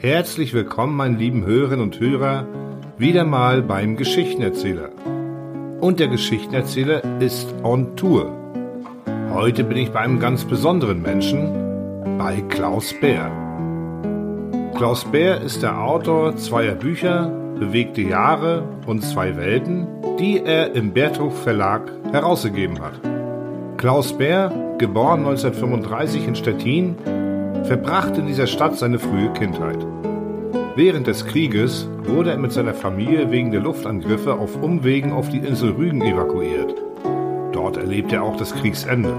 Herzlich willkommen, meine lieben Hörerinnen und Hörer, wieder mal beim Geschichtenerzähler. Und der Geschichtenerzähler ist on Tour. Heute bin ich bei einem ganz besonderen Menschen, bei Klaus Bär. Klaus Bär ist der Autor zweier Bücher, Bewegte Jahre und zwei Welten, die er im Berthof Verlag herausgegeben hat. Klaus Bär, geboren 1935 in Stettin, verbrachte in dieser Stadt seine frühe Kindheit. Während des Krieges wurde er mit seiner Familie wegen der Luftangriffe auf Umwegen auf die Insel Rügen evakuiert. Dort erlebte er auch das Kriegsende.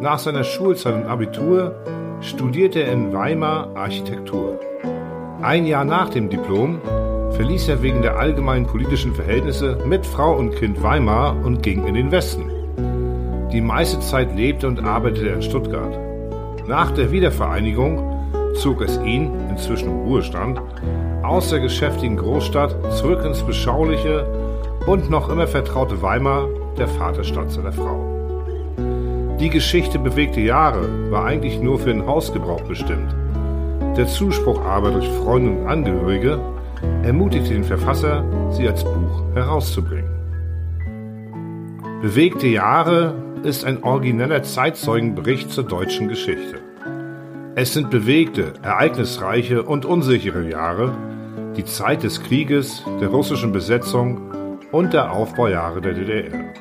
Nach seiner Schulzeit und Abitur studierte er in Weimar Architektur. Ein Jahr nach dem Diplom verließ er wegen der allgemeinen politischen Verhältnisse mit Frau und Kind Weimar und ging in den Westen. Die meiste Zeit lebte und arbeitete er in Stuttgart. Nach der Wiedervereinigung zog es ihn, inzwischen im Ruhestand, aus der geschäftigen Großstadt zurück ins beschauliche und noch immer vertraute Weimar, der Vaterstadt seiner Frau. Die Geschichte bewegte Jahre war eigentlich nur für den Hausgebrauch bestimmt. Der Zuspruch aber durch Freunde und Angehörige ermutigte den Verfasser, sie als Buch herauszubringen. Bewegte Jahre ist ein origineller Zeitzeugenbericht zur deutschen Geschichte. Es sind bewegte, ereignisreiche und unsichere Jahre, die Zeit des Krieges, der russischen Besetzung und der Aufbaujahre der DDR.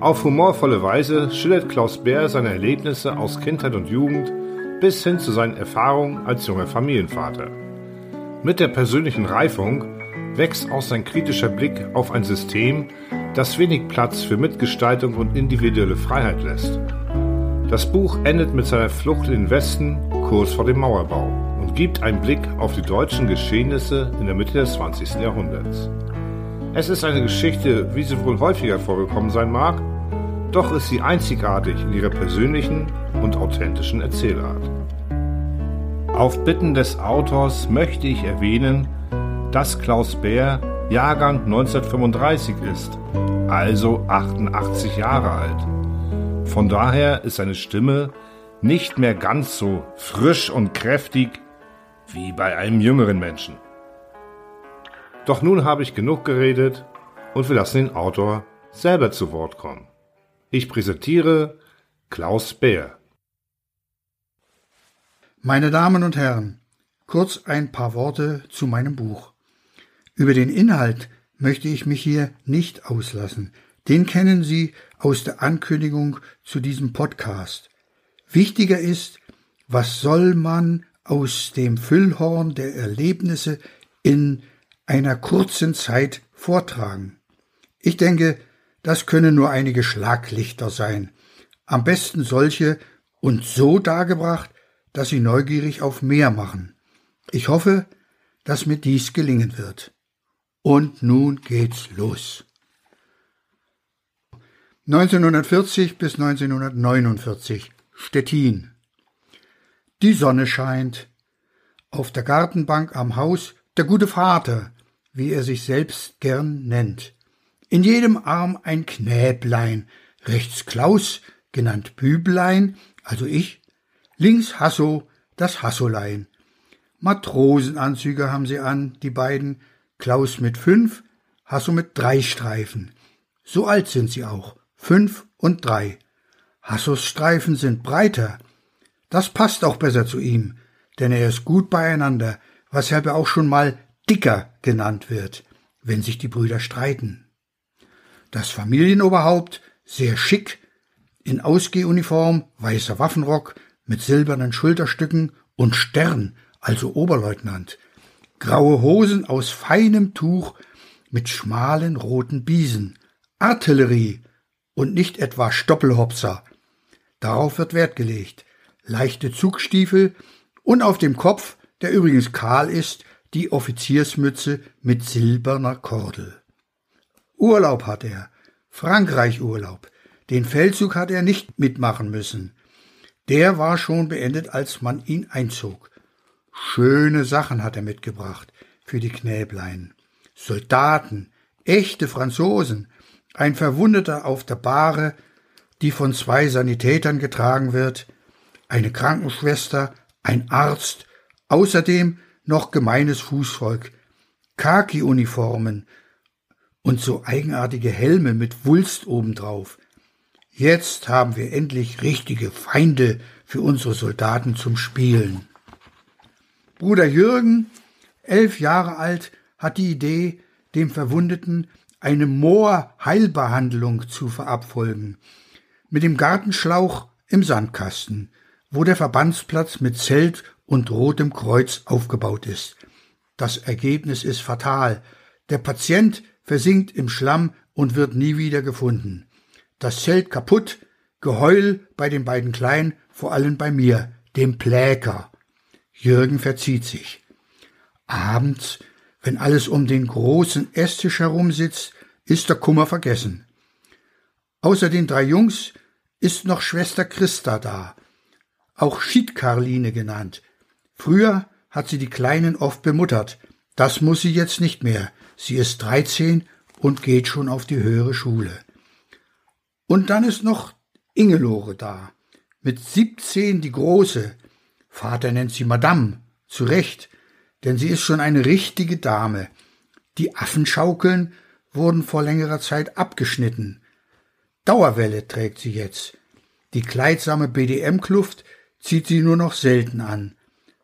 Auf humorvolle Weise schildert Klaus Bär seine Erlebnisse aus Kindheit und Jugend bis hin zu seinen Erfahrungen als junger Familienvater. Mit der persönlichen Reifung wächst auch sein kritischer Blick auf ein System, das wenig Platz für Mitgestaltung und individuelle Freiheit lässt. Das Buch endet mit seiner Flucht in den Westen kurz vor dem Mauerbau und gibt einen Blick auf die deutschen Geschehnisse in der Mitte des 20. Jahrhunderts. Es ist eine Geschichte, wie sie wohl häufiger vorgekommen sein mag, doch ist sie einzigartig in ihrer persönlichen und authentischen Erzählart. Auf Bitten des Autors möchte ich erwähnen, dass Klaus Bär Jahrgang 1935 ist, also 88 Jahre alt. Von daher ist seine Stimme nicht mehr ganz so frisch und kräftig wie bei einem jüngeren Menschen. Doch nun habe ich genug geredet und wir lassen den Autor selber zu Wort kommen. Ich präsentiere Klaus Bär. Meine Damen und Herren, kurz ein paar Worte zu meinem Buch. Über den Inhalt möchte ich mich hier nicht auslassen. Den kennen Sie aus der Ankündigung zu diesem Podcast. Wichtiger ist, was soll man aus dem Füllhorn der Erlebnisse in einer kurzen Zeit vortragen? Ich denke, das können nur einige Schlaglichter sein. Am besten solche und so dargebracht, dass sie neugierig auf mehr machen. Ich hoffe, dass mir dies gelingen wird. Und nun geht's los. 1940 bis 1949 Stettin. Die Sonne scheint. Auf der Gartenbank am Haus der gute Vater, wie er sich selbst gern nennt. In jedem Arm ein Knäblein, rechts Klaus, genannt Büblein, also ich, links Hasso, das Hassolein. Matrosenanzüge haben sie an, die beiden, Klaus mit fünf, Hasso mit drei Streifen. So alt sind sie auch fünf und drei. Hassos Streifen sind breiter. Das passt auch besser zu ihm, denn er ist gut beieinander, weshalb er auch schon mal dicker genannt wird, wenn sich die Brüder streiten. Das Familienoberhaupt, sehr schick, in Ausgehuniform, weißer Waffenrock mit silbernen Schulterstücken und Stern, also Oberleutnant, graue Hosen aus feinem Tuch mit schmalen roten Biesen, Artillerie, und nicht etwa Stoppelhopser. Darauf wird Wert gelegt. Leichte Zugstiefel und auf dem Kopf, der übrigens kahl ist, die Offiziersmütze mit silberner Kordel. Urlaub hat er, Frankreich Urlaub. Den Feldzug hat er nicht mitmachen müssen. Der war schon beendet, als man ihn einzog. Schöne Sachen hat er mitgebracht für die Knäblein. Soldaten, echte Franzosen, ein Verwundeter auf der Bahre, die von zwei Sanitätern getragen wird, eine Krankenschwester, ein Arzt, Außerdem noch gemeines Fußvolk, Khaki-Uniformen und so eigenartige Helme mit Wulst obendrauf. Jetzt haben wir endlich richtige Feinde für unsere Soldaten zum Spielen. Bruder Jürgen, elf Jahre alt, hat die Idee, dem Verwundeten eine Moorheilbehandlung zu verabfolgen. Mit dem Gartenschlauch im Sandkasten, wo der Verbandsplatz mit Zelt und rotem Kreuz aufgebaut ist. Das Ergebnis ist fatal. Der Patient versinkt im Schlamm und wird nie wieder gefunden. Das Zelt kaputt, Geheul bei den beiden Kleinen, vor allem bei mir, dem Pläker. Jürgen verzieht sich. Abends, wenn alles um den großen Esstisch herum sitzt, ist der Kummer vergessen. Außer den drei Jungs ist noch Schwester Christa da, auch Schiedkarline genannt. Früher hat sie die Kleinen oft bemuttert. Das muss sie jetzt nicht mehr. Sie ist dreizehn und geht schon auf die höhere Schule. Und dann ist noch Ingelore da. Mit siebzehn die Große. Vater nennt sie Madame. Zu Recht, denn sie ist schon eine richtige Dame. Die Affenschaukeln wurden vor längerer Zeit abgeschnitten. Dauerwelle trägt sie jetzt. Die kleidsame BDM-Kluft zieht sie nur noch selten an.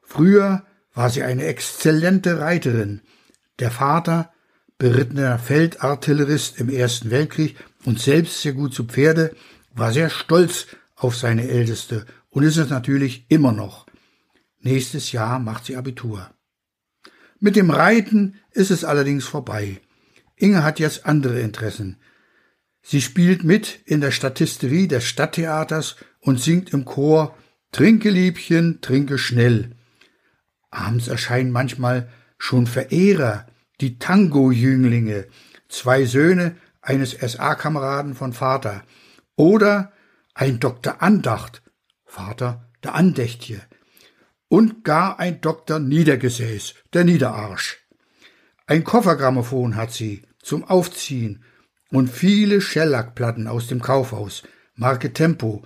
Früher war sie eine exzellente Reiterin. Der Vater, berittener Feldartillerist im Ersten Weltkrieg und selbst sehr gut zu Pferde, war sehr stolz auf seine Älteste und ist es natürlich immer noch. Nächstes Jahr macht sie Abitur. Mit dem Reiten ist es allerdings vorbei. Inge hat jetzt andere Interessen. Sie spielt mit in der Statisterie des Stadttheaters und singt im Chor Trinke Liebchen, trinke schnell. Abends erscheinen manchmal schon Verehrer, die Tango-Jünglinge, zwei Söhne eines SA-Kameraden von Vater, oder ein Doktor Andacht, Vater der Andächtje, und gar ein Doktor Niedergesäß, der Niederarsch. Ein Koffergrammophon hat sie zum Aufziehen und viele Schellackplatten aus dem Kaufhaus, Marke Tempo,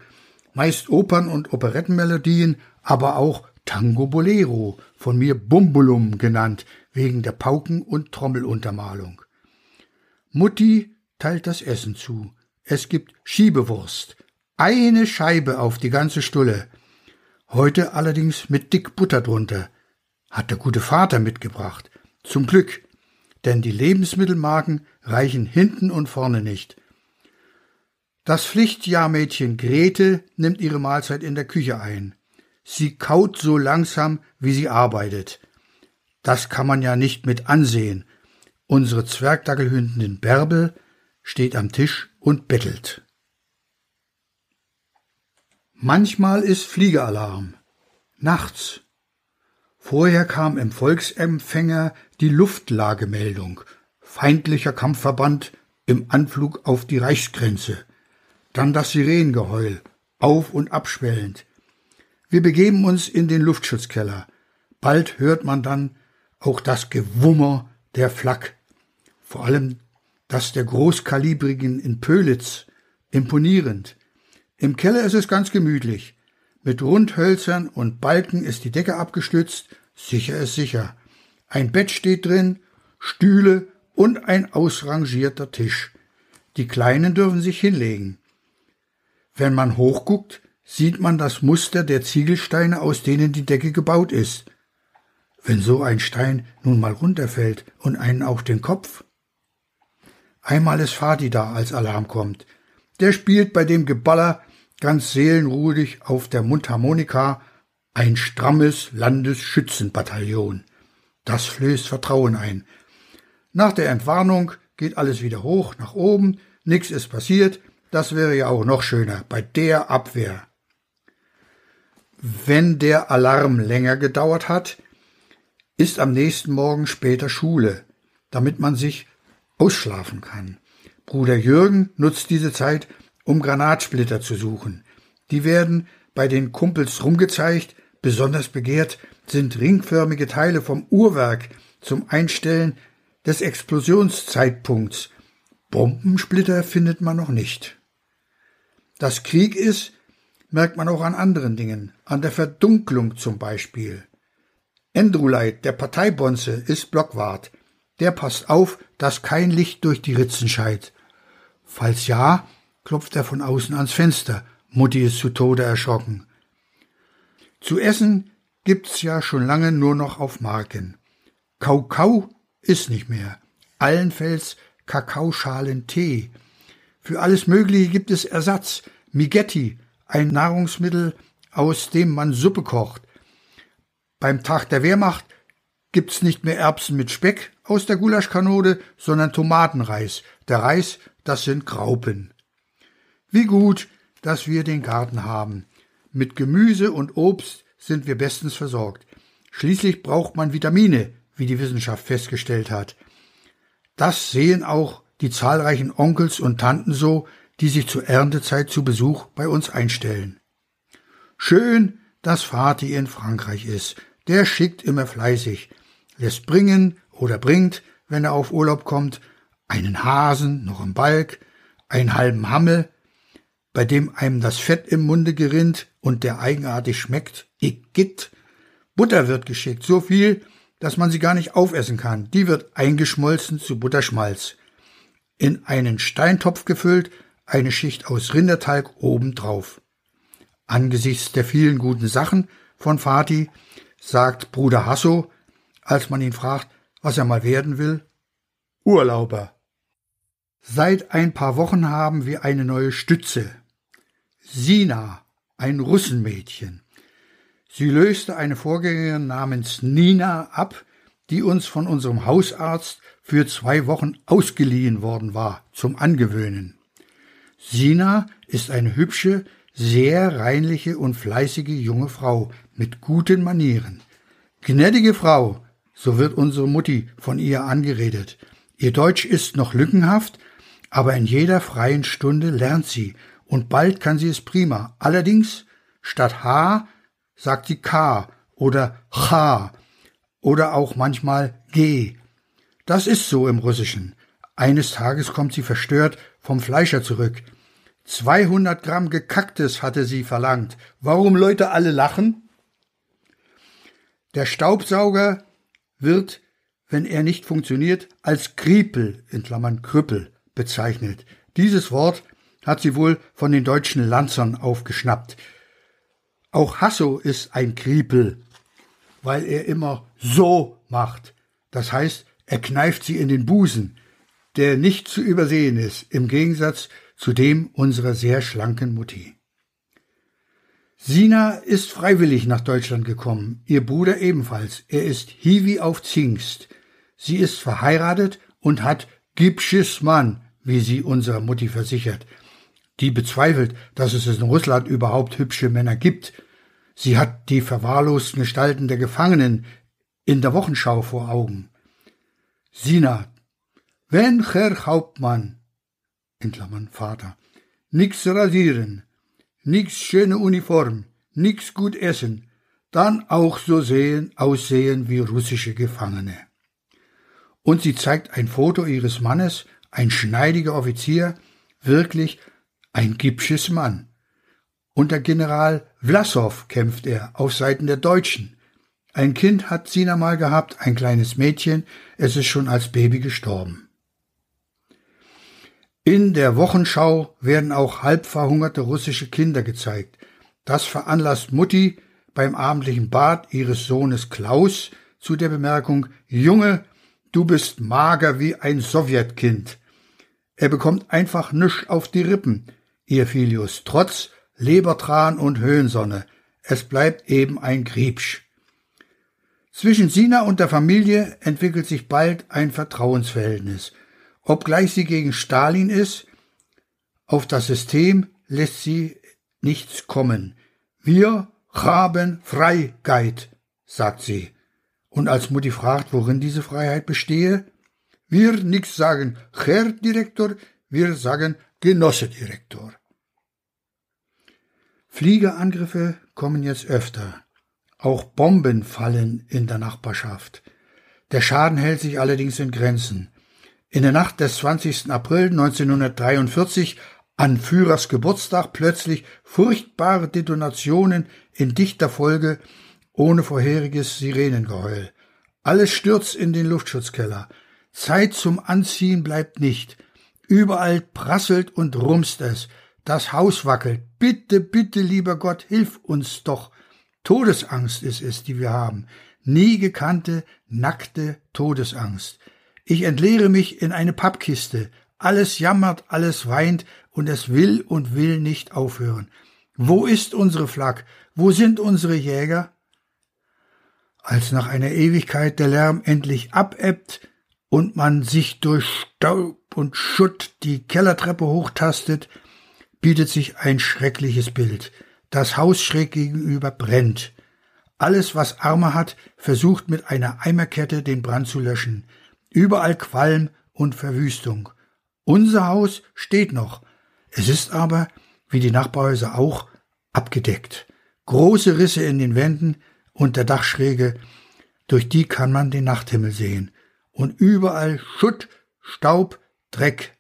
meist Opern- und Operettenmelodien, aber auch Tango Bolero, von mir Bumbulum genannt, wegen der Pauken- und Trommeluntermalung. Mutti teilt das Essen zu. Es gibt Schiebewurst. Eine Scheibe auf die ganze Stulle. Heute allerdings mit dick Butter drunter. Hat der gute Vater mitgebracht. Zum Glück. Denn die Lebensmittelmarken reichen hinten und vorne nicht. Das Pflichtjahrmädchen Grete nimmt ihre Mahlzeit in der Küche ein. Sie kaut so langsam, wie sie arbeitet. Das kann man ja nicht mit ansehen. Unsere Zwergdackelhündin Bärbel steht am Tisch und bettelt. Manchmal ist Fliegeralarm. Nachts. Vorher kam im Volksempfänger die Luftlagemeldung. Feindlicher Kampfverband im Anflug auf die Reichsgrenze. Dann das Sirenengeheul, auf und abschwellend. Wir begeben uns in den Luftschutzkeller. Bald hört man dann auch das Gewummer der Flak. Vor allem das der Großkalibrigen in Pölitz. Imponierend. Im Keller ist es ganz gemütlich. Mit Rundhölzern und Balken ist die Decke abgestützt. Sicher ist sicher. Ein Bett steht drin, Stühle und ein ausrangierter Tisch. Die Kleinen dürfen sich hinlegen. Wenn man hochguckt, sieht man das Muster der Ziegelsteine, aus denen die Decke gebaut ist. Wenn so ein Stein nun mal runterfällt und einen auf den Kopf. Einmal ist Fadi da, als Alarm kommt. Der spielt bei dem Geballer ganz seelenruhig auf der Mundharmonika ein strammes Landesschützenbataillon. Das flößt Vertrauen ein. Nach der Entwarnung geht alles wieder hoch nach oben, nix ist passiert, das wäre ja auch noch schöner bei der Abwehr. Wenn der Alarm länger gedauert hat, ist am nächsten Morgen später Schule, damit man sich ausschlafen kann. Bruder Jürgen nutzt diese Zeit, um Granatsplitter zu suchen. Die werden bei den Kumpels rumgezeigt, besonders begehrt sind ringförmige Teile vom Uhrwerk zum Einstellen des Explosionszeitpunkts. Bombensplitter findet man noch nicht. Dass Krieg ist, merkt man auch an anderen Dingen, an der Verdunklung zum Beispiel. Endruleit, der Parteibonze, ist Blockwart. Der passt auf, dass kein Licht durch die Ritzen scheit. Falls ja, klopft er von außen ans Fenster. Mutti ist zu Tode erschrocken. Zu essen gibt's ja schon lange nur noch auf Marken. Kaukau ist nicht mehr. Allenfalls Kakaoschalen Tee. Für alles Mögliche gibt es Ersatz. Migetti, ein Nahrungsmittel, aus dem man Suppe kocht. Beim Tag der Wehrmacht gibt's nicht mehr Erbsen mit Speck aus der Gulaschkanone, sondern Tomatenreis. Der Reis, das sind Graupen. Wie gut, dass wir den Garten haben. Mit Gemüse und Obst sind wir bestens versorgt. Schließlich braucht man Vitamine, wie die Wissenschaft festgestellt hat. Das sehen auch die zahlreichen Onkels und Tanten so, die sich zur Erntezeit zu Besuch bei uns einstellen. Schön, dass Vati in Frankreich ist. Der schickt immer fleißig, lässt bringen oder bringt, wenn er auf Urlaub kommt, einen Hasen noch im Balk, einen halben Hammel, bei dem einem das Fett im Munde gerinnt und der eigenartig schmeckt, Igitt. Butter wird geschickt, so viel, dass man sie gar nicht aufessen kann. Die wird eingeschmolzen zu Butterschmalz. In einen Steintopf gefüllt, eine Schicht aus Rinderteig obendrauf. Angesichts der vielen guten Sachen von Fatih sagt Bruder Hasso, als man ihn fragt, was er mal werden will, Urlauber. Seit ein paar Wochen haben wir eine neue Stütze. Sina, ein Russenmädchen. Sie löste eine Vorgängerin namens Nina ab, die uns von unserem Hausarzt für zwei Wochen ausgeliehen worden war, zum Angewöhnen. Sina ist eine hübsche, sehr reinliche und fleißige junge Frau mit guten Manieren. Gnädige Frau, so wird unsere Mutti von ihr angeredet. Ihr Deutsch ist noch lückenhaft, aber in jeder freien Stunde lernt sie und bald kann sie es prima. Allerdings statt H sagt sie K oder Cha oder auch manchmal G. Das ist so im Russischen. Eines Tages kommt sie verstört vom Fleischer zurück. 200 Gramm Gekacktes hatte sie verlangt. Warum Leute alle lachen? Der Staubsauger wird, wenn er nicht funktioniert, als Kriepel in Klammern Krüppel bezeichnet. Dieses Wort hat sie wohl von den deutschen Lanzern aufgeschnappt. Auch Hasso ist ein Kriepel, weil er immer so macht. Das heißt, er kneift sie in den Busen, der nicht zu übersehen ist, im Gegensatz zu dem unserer sehr schlanken Mutti. Sina ist freiwillig nach Deutschland gekommen, ihr Bruder ebenfalls. Er ist Hiwi auf Zingst. Sie ist verheiratet und hat Gipsches Mann, wie sie unserer Mutti versichert. Die bezweifelt, dass es in Russland überhaupt hübsche Männer gibt. Sie hat die verwahrlosten Gestalten der Gefangenen in der Wochenschau vor Augen. Sina, wenn Herr Hauptmann in Klammern Vater. Nix rasieren, nix schöne Uniform, nix gut essen, dann auch so sehen, aussehen wie russische Gefangene. Und sie zeigt ein Foto ihres Mannes, ein schneidiger Offizier, wirklich ein gipsches Mann. Unter General Vlassow kämpft er auf Seiten der Deutschen. Ein Kind hat Sina mal gehabt, ein kleines Mädchen, es ist schon als Baby gestorben. In der Wochenschau werden auch halb verhungerte russische Kinder gezeigt. Das veranlasst Mutti beim abendlichen Bad ihres Sohnes Klaus zu der Bemerkung Junge, du bist mager wie ein Sowjetkind. Er bekommt einfach nisch auf die Rippen, ihr Filius, trotz Lebertran und Höhensonne. Es bleibt eben ein Griebsch. Zwischen Sina und der Familie entwickelt sich bald ein Vertrauensverhältnis – Obgleich sie gegen Stalin ist, auf das System lässt sie nichts kommen. Wir haben Freiheit, sagt sie. Und als Mutti fragt, worin diese Freiheit bestehe, wir nix sagen Herr Direktor, wir sagen Genosse Direktor. Fliegerangriffe kommen jetzt öfter. Auch Bomben fallen in der Nachbarschaft. Der Schaden hält sich allerdings in Grenzen. In der Nacht des 20. April 1943 an Führers Geburtstag plötzlich furchtbare Detonationen in dichter Folge ohne vorheriges Sirenengeheul. Alles stürzt in den Luftschutzkeller. Zeit zum Anziehen bleibt nicht. Überall prasselt und rumst es. Das Haus wackelt. Bitte, bitte, lieber Gott, hilf uns doch. Todesangst ist es, die wir haben. Nie gekannte, nackte Todesangst. Ich entleere mich in eine Pappkiste. Alles jammert, alles weint und es will und will nicht aufhören. Wo ist unsere Flak? Wo sind unsere Jäger? Als nach einer Ewigkeit der Lärm endlich abebbt und man sich durch Staub und Schutt die Kellertreppe hochtastet, bietet sich ein schreckliches Bild. Das Haus schräg gegenüber brennt. Alles, was Arme hat, versucht mit einer Eimerkette den Brand zu löschen. Überall Qualm und Verwüstung. Unser Haus steht noch. Es ist aber, wie die Nachbarhäuser auch, abgedeckt. Große Risse in den Wänden und der Dachschräge, durch die kann man den Nachthimmel sehen. Und überall Schutt, Staub, Dreck.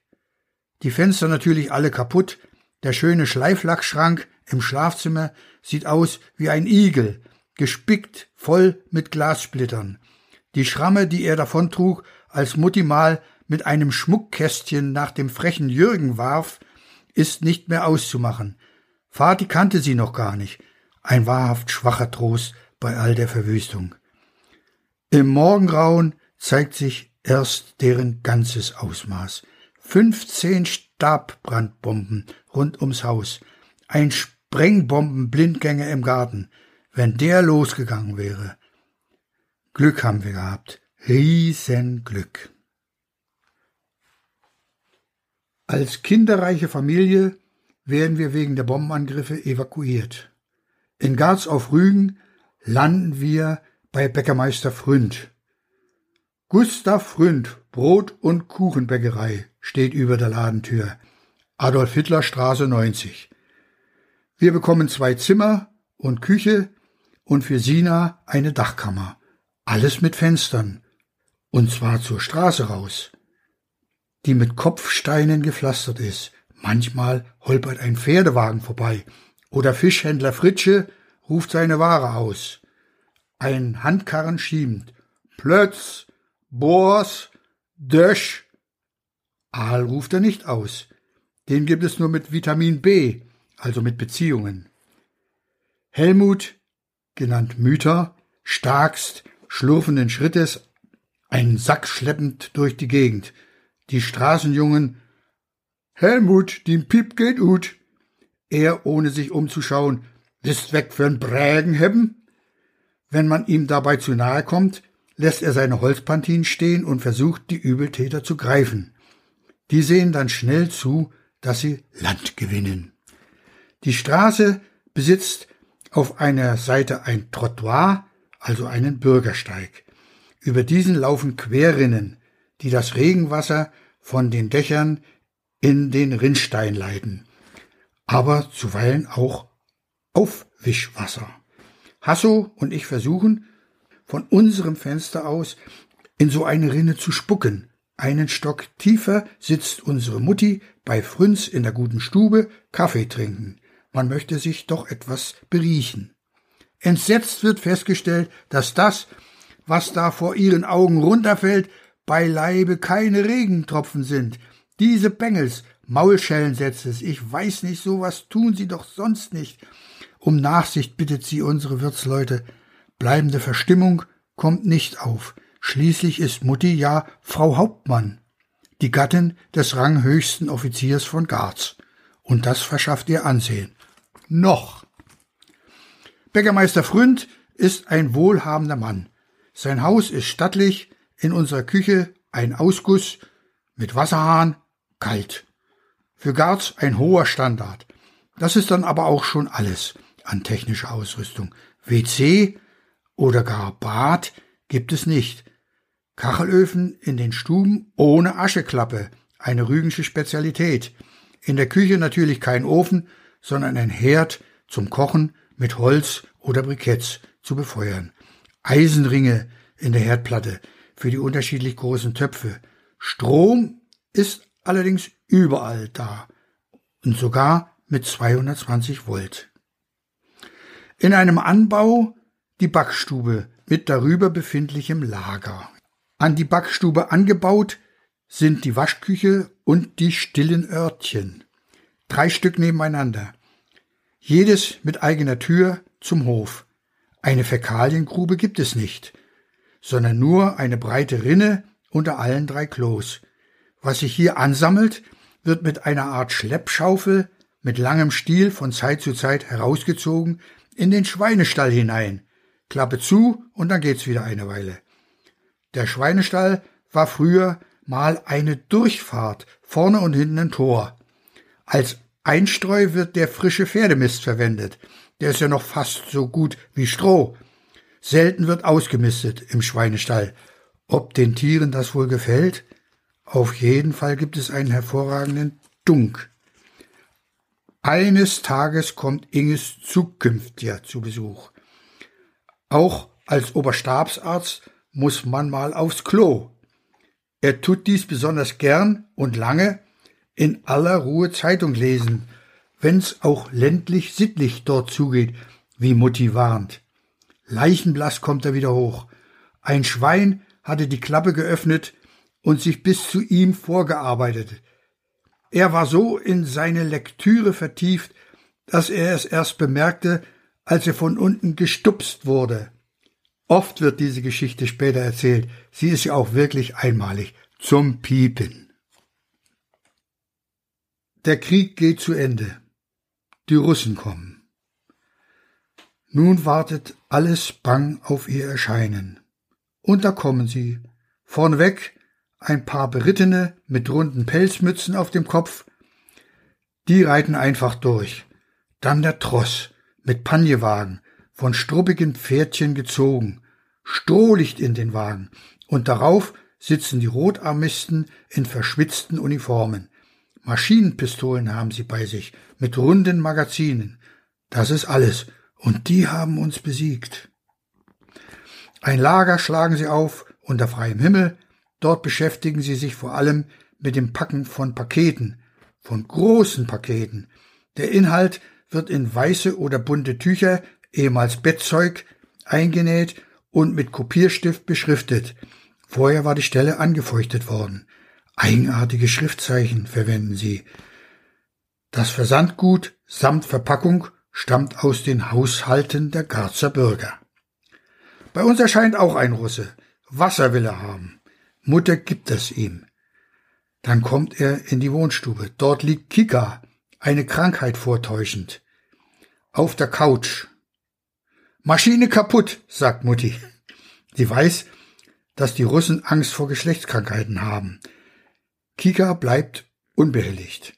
Die Fenster natürlich alle kaputt. Der schöne Schleiflackschrank im Schlafzimmer sieht aus wie ein Igel, gespickt voll mit Glassplittern. Die Schramme, die er davontrug, als Mutti mal mit einem Schmuckkästchen nach dem frechen Jürgen warf, ist nicht mehr auszumachen. Vati kannte sie noch gar nicht. Ein wahrhaft schwacher Trost bei all der Verwüstung. Im Morgengrauen zeigt sich erst deren ganzes Ausmaß. Fünfzehn Stabbrandbomben rund ums Haus, ein Sprengbombenblindgänger im Garten. Wenn der losgegangen wäre. Glück haben wir gehabt. Riesenglück. Als kinderreiche Familie werden wir wegen der Bombenangriffe evakuiert. In Garz auf Rügen landen wir bei Bäckermeister Fründ. Gustav Fründ, Brot- und Kuchenbäckerei, steht über der Ladentür. Adolf Hitler Straße 90. Wir bekommen zwei Zimmer und Küche und für Sina eine Dachkammer. Alles mit Fenstern. Und zwar zur Straße raus die mit Kopfsteinen gepflastert ist. Manchmal holpert ein Pferdewagen vorbei oder Fischhändler Fritsche ruft seine Ware aus. Ein Handkarren schiebend. Plötz, Bors, Dösch. Aal ruft er nicht aus. Den gibt es nur mit Vitamin B, also mit Beziehungen. Helmut, genannt Mütter, starkst, schlurfenden Schrittes, einen Sack schleppend durch die Gegend, die Straßenjungen Helmut, dem Piep geht ut. Er, ohne sich umzuschauen, wisst weg für'n Brägen hebben. Wenn man ihm dabei zu nahe kommt, lässt er seine Holzpantinen stehen und versucht, die Übeltäter zu greifen. Die sehen dann schnell zu, dass sie Land gewinnen. Die Straße besitzt auf einer Seite ein Trottoir, also einen Bürgersteig. Über diesen laufen Querrinnen, die das Regenwasser von den Dächern in den Rinnstein leiten, aber zuweilen auch Aufwischwasser. Hasso und ich versuchen, von unserem Fenster aus in so eine Rinne zu spucken. Einen Stock tiefer sitzt unsere Mutti bei Frünz in der guten Stube Kaffee trinken. Man möchte sich doch etwas beriechen. Entsetzt wird festgestellt, dass das, was da vor ihren Augen runterfällt, beileibe keine Regentropfen sind. Diese Bengels, Maulschellensätzes, ich weiß nicht, sowas tun sie doch sonst nicht. Um Nachsicht bittet sie unsere Wirtsleute. Bleibende Verstimmung kommt nicht auf. Schließlich ist Mutti ja Frau Hauptmann, die Gattin des ranghöchsten Offiziers von Garz. Und das verschafft ihr Ansehen. Noch. Bäckermeister Fründ ist ein wohlhabender Mann. Sein Haus ist stattlich, in unserer Küche ein Ausguss mit Wasserhahn, kalt. Für Garz ein hoher Standard. Das ist dann aber auch schon alles an technischer Ausrüstung. WC oder gar Bad gibt es nicht. Kachelöfen in den Stuben ohne Ascheklappe, eine rügensche Spezialität. In der Küche natürlich kein Ofen, sondern ein Herd zum Kochen mit Holz oder Briketts zu befeuern. Eisenringe in der Herdplatte, für die unterschiedlich großen Töpfe. Strom ist allerdings überall da und sogar mit 220 Volt. In einem Anbau die Backstube mit darüber befindlichem Lager. An die Backstube angebaut sind die Waschküche und die stillen Örtchen. Drei Stück nebeneinander. Jedes mit eigener Tür zum Hof. Eine Fäkaliengrube gibt es nicht, sondern nur eine breite Rinne unter allen drei Klos. Was sich hier ansammelt, wird mit einer Art Schleppschaufel mit langem Stiel von Zeit zu Zeit herausgezogen in den Schweinestall hinein. Klappe zu und dann geht's wieder eine Weile. Der Schweinestall war früher mal eine Durchfahrt, vorne und hinten ein Tor. Als Einstreu wird der frische Pferdemist verwendet. Der ist ja noch fast so gut wie Stroh. Selten wird ausgemistet im Schweinestall. Ob den Tieren das wohl gefällt? Auf jeden Fall gibt es einen hervorragenden Dunk. Eines Tages kommt Inges Zukünftiger zu Besuch. Auch als Oberstabsarzt muss man mal aufs Klo. Er tut dies besonders gern und lange in aller Ruhe Zeitung lesen, wenn's auch ländlich sittlich dort zugeht, wie Mutti warnt. Leichenblass kommt er wieder hoch. Ein Schwein hatte die Klappe geöffnet und sich bis zu ihm vorgearbeitet. Er war so in seine Lektüre vertieft, dass er es erst bemerkte, als er von unten gestupst wurde. Oft wird diese Geschichte später erzählt. Sie ist ja auch wirklich einmalig. Zum Piepen. Der Krieg geht zu Ende. Die Russen kommen. Nun wartet alles bang auf ihr Erscheinen. Und da kommen sie. Vorneweg ein paar Berittene mit runden Pelzmützen auf dem Kopf. Die reiten einfach durch. Dann der Tross mit Panjewagen, von struppigen Pferdchen gezogen, Strohlicht in den Wagen, und darauf sitzen die Rotarmisten in verschwitzten Uniformen. Maschinenpistolen haben sie bei sich, mit runden Magazinen. Das ist alles, und die haben uns besiegt. Ein Lager schlagen sie auf unter freiem Himmel, dort beschäftigen sie sich vor allem mit dem Packen von Paketen, von großen Paketen. Der Inhalt wird in weiße oder bunte Tücher, ehemals Bettzeug, eingenäht und mit Kopierstift beschriftet. Vorher war die Stelle angefeuchtet worden. Eigenartige Schriftzeichen verwenden sie. Das Versandgut samt Verpackung stammt aus den Haushalten der Garzer Bürger. Bei uns erscheint auch ein Russe. Wasser will er haben. Mutter gibt es ihm. Dann kommt er in die Wohnstube. Dort liegt Kika, eine Krankheit vortäuschend. Auf der Couch. Maschine kaputt, sagt Mutti. Sie weiß, dass die Russen Angst vor Geschlechtskrankheiten haben. Kika bleibt unbehelligt.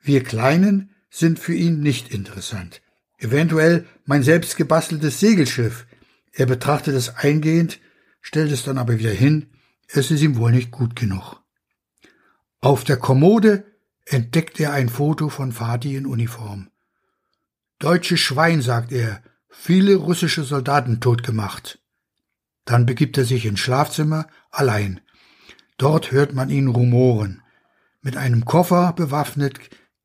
Wir Kleinen sind für ihn nicht interessant. Eventuell mein selbst gebasteltes Segelschiff. Er betrachtet es eingehend, stellt es dann aber wieder hin, es ist ihm wohl nicht gut genug. Auf der Kommode entdeckt er ein Foto von Fatih in Uniform. Deutsches Schwein, sagt er, viele russische Soldaten totgemacht. Dann begibt er sich ins Schlafzimmer allein. Dort hört man ihn rumoren. Mit einem Koffer bewaffnet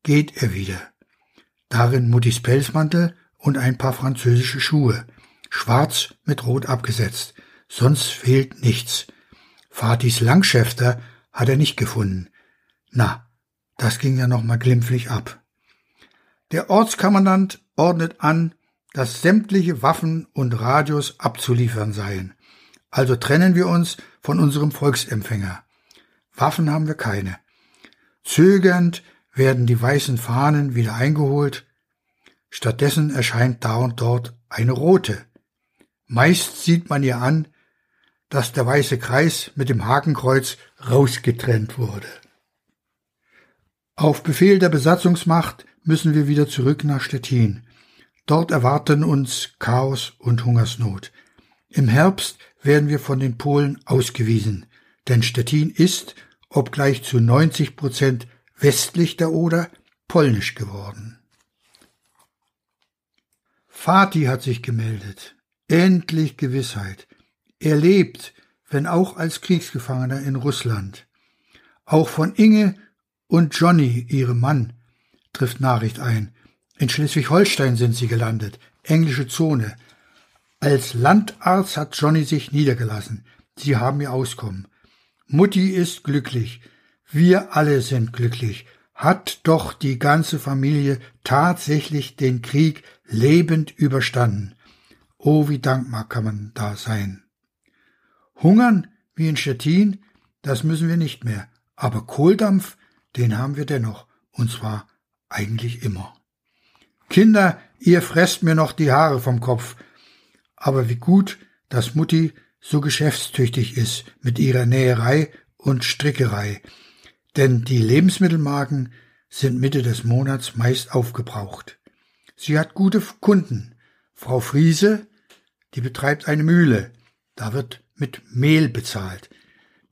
geht er wieder. Darin Muttis Pelzmantel und ein paar französische Schuhe, schwarz mit rot abgesetzt. Sonst fehlt nichts. Fatis Langschäfter hat er nicht gefunden. Na, das ging ja noch mal glimpflich ab. Der Ortskommandant ordnet an, dass sämtliche Waffen und Radios abzuliefern seien. Also trennen wir uns von unserem Volksempfänger. Waffen haben wir keine. Zögernd werden die weißen Fahnen wieder eingeholt. Stattdessen erscheint da und dort eine rote. Meist sieht man ihr an, dass der weiße Kreis mit dem Hakenkreuz rausgetrennt wurde. Auf Befehl der Besatzungsmacht müssen wir wieder zurück nach Stettin. Dort erwarten uns Chaos und Hungersnot. Im Herbst werden wir von den Polen ausgewiesen, denn Stettin ist, obgleich zu 90 Prozent westlich der Oder, polnisch geworden. Fatih hat sich gemeldet. Endlich Gewissheit. Er lebt, wenn auch als Kriegsgefangener in Russland. Auch von Inge und Johnny, ihrem Mann, trifft Nachricht ein. In Schleswig-Holstein sind sie gelandet, englische Zone. Als Landarzt hat Johnny sich niedergelassen. Sie haben ihr Auskommen. Mutti ist glücklich. Wir alle sind glücklich. Hat doch die ganze Familie tatsächlich den Krieg lebend überstanden. Oh, wie dankbar kann man da sein. Hungern, wie in Stettin, das müssen wir nicht mehr. Aber Kohldampf, den haben wir dennoch. Und zwar eigentlich immer. Kinder, ihr fresst mir noch die Haare vom Kopf. Aber wie gut, dass Mutti so geschäftstüchtig ist mit ihrer Näherei und Strickerei. Denn die Lebensmittelmarken sind Mitte des Monats meist aufgebraucht. Sie hat gute Kunden. Frau Friese, die betreibt eine Mühle. Da wird mit Mehl bezahlt.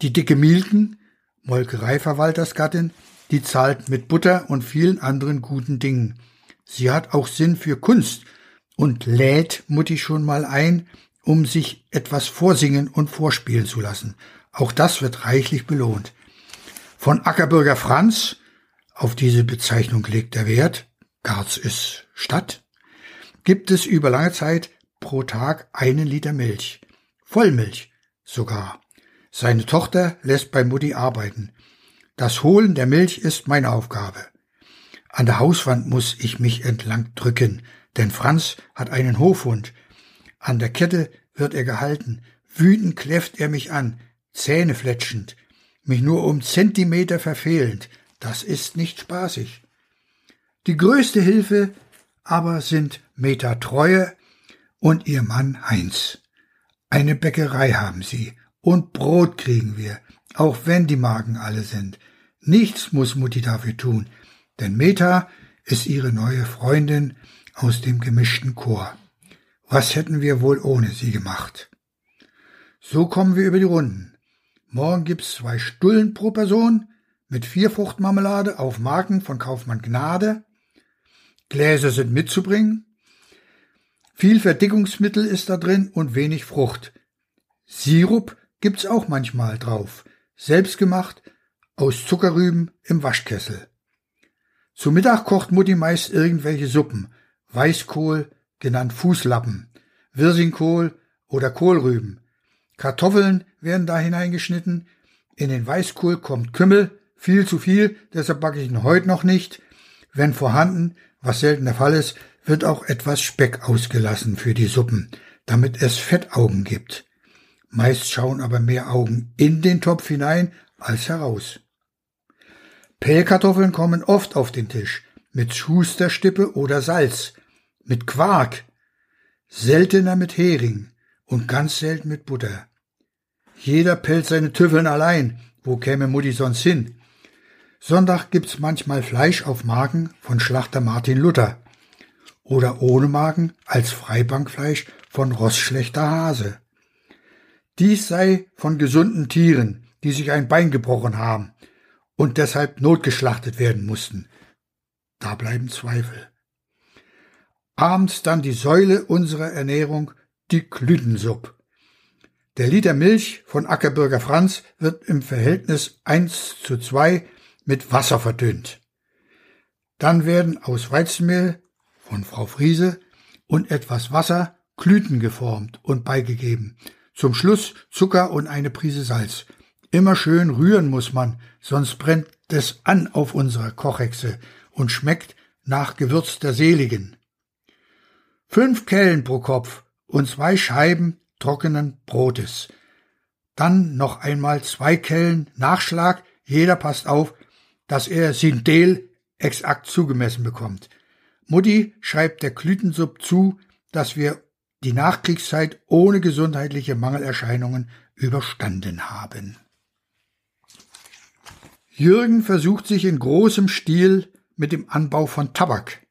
Die dicke Mielken, Molkereiverwaltersgattin, die zahlt mit Butter und vielen anderen guten Dingen. Sie hat auch Sinn für Kunst und lädt Mutti schon mal ein, um sich etwas vorsingen und vorspielen zu lassen. Auch das wird reichlich belohnt. Von Ackerbürger Franz, auf diese Bezeichnung legt er Wert, Garz ist Stadt, gibt es über lange Zeit pro Tag einen Liter Milch. Vollmilch sogar. Seine Tochter lässt bei Mutti arbeiten. Das Holen der Milch ist meine Aufgabe. An der Hauswand muss ich mich entlang drücken, denn Franz hat einen Hofhund. An der Kette wird er gehalten. Wütend kläfft er mich an, Zähne fletschend, mich nur um Zentimeter verfehlend. Das ist nicht spaßig. Die größte Hilfe aber sind Meta Treue und ihr Mann Heinz. Eine Bäckerei haben sie und Brot kriegen wir, auch wenn die Magen alle sind. Nichts muss Mutti dafür tun, denn Meta ist ihre neue Freundin aus dem gemischten Chor. Was hätten wir wohl ohne sie gemacht? So kommen wir über die Runden. Morgen gibt's zwei Stullen pro Person mit vier Fruchtmarmelade auf Marken von Kaufmann Gnade. Gläser sind mitzubringen. Viel Verdickungsmittel ist da drin und wenig Frucht. Sirup gibt's auch manchmal drauf. Selbstgemacht aus Zuckerrüben im Waschkessel. Zu Mittag kocht Mutti meist irgendwelche Suppen. Weißkohl, genannt Fußlappen, Wirsingkohl oder Kohlrüben. Kartoffeln werden da hineingeschnitten. In den Weißkohl kommt Kümmel, viel zu viel, deshalb backe ich ihn heute noch nicht. Wenn vorhanden, was selten der Fall ist, wird auch etwas Speck ausgelassen für die Suppen, damit es Fettaugen gibt. Meist schauen aber mehr Augen in den Topf hinein als heraus. Pellkartoffeln kommen oft auf den Tisch, mit Schusterstippe oder Salz, mit Quark, seltener mit Hering und ganz selten mit Butter. Jeder pellt seine Tüffeln allein, wo käme Mutti sonst hin? Sonntag gibt's manchmal Fleisch auf Magen von Schlachter Martin Luther oder ohne Magen als Freibankfleisch von Rossschlechter Hase. Dies sei von gesunden Tieren, die sich ein Bein gebrochen haben und deshalb notgeschlachtet werden mussten. Da bleiben Zweifel abends dann die Säule unserer Ernährung, die Klütensupp. Der Liter Milch von Ackerbürger Franz wird im Verhältnis 1 zu 2 mit Wasser verdünnt. Dann werden aus Weizenmehl von Frau Friese und etwas Wasser Klüten geformt und beigegeben. Zum Schluss Zucker und eine Prise Salz. Immer schön rühren muss man, sonst brennt es an auf unserer Kochhexe und schmeckt nach Gewürz der Seligen fünf Kellen pro Kopf und zwei Scheiben trockenen Brotes. Dann noch einmal zwei Kellen Nachschlag, jeder passt auf, dass er Sindel exakt zugemessen bekommt. Mutti schreibt der Klütensupp zu, dass wir die Nachkriegszeit ohne gesundheitliche Mangelerscheinungen überstanden haben. Jürgen versucht sich in großem Stil mit dem Anbau von Tabak.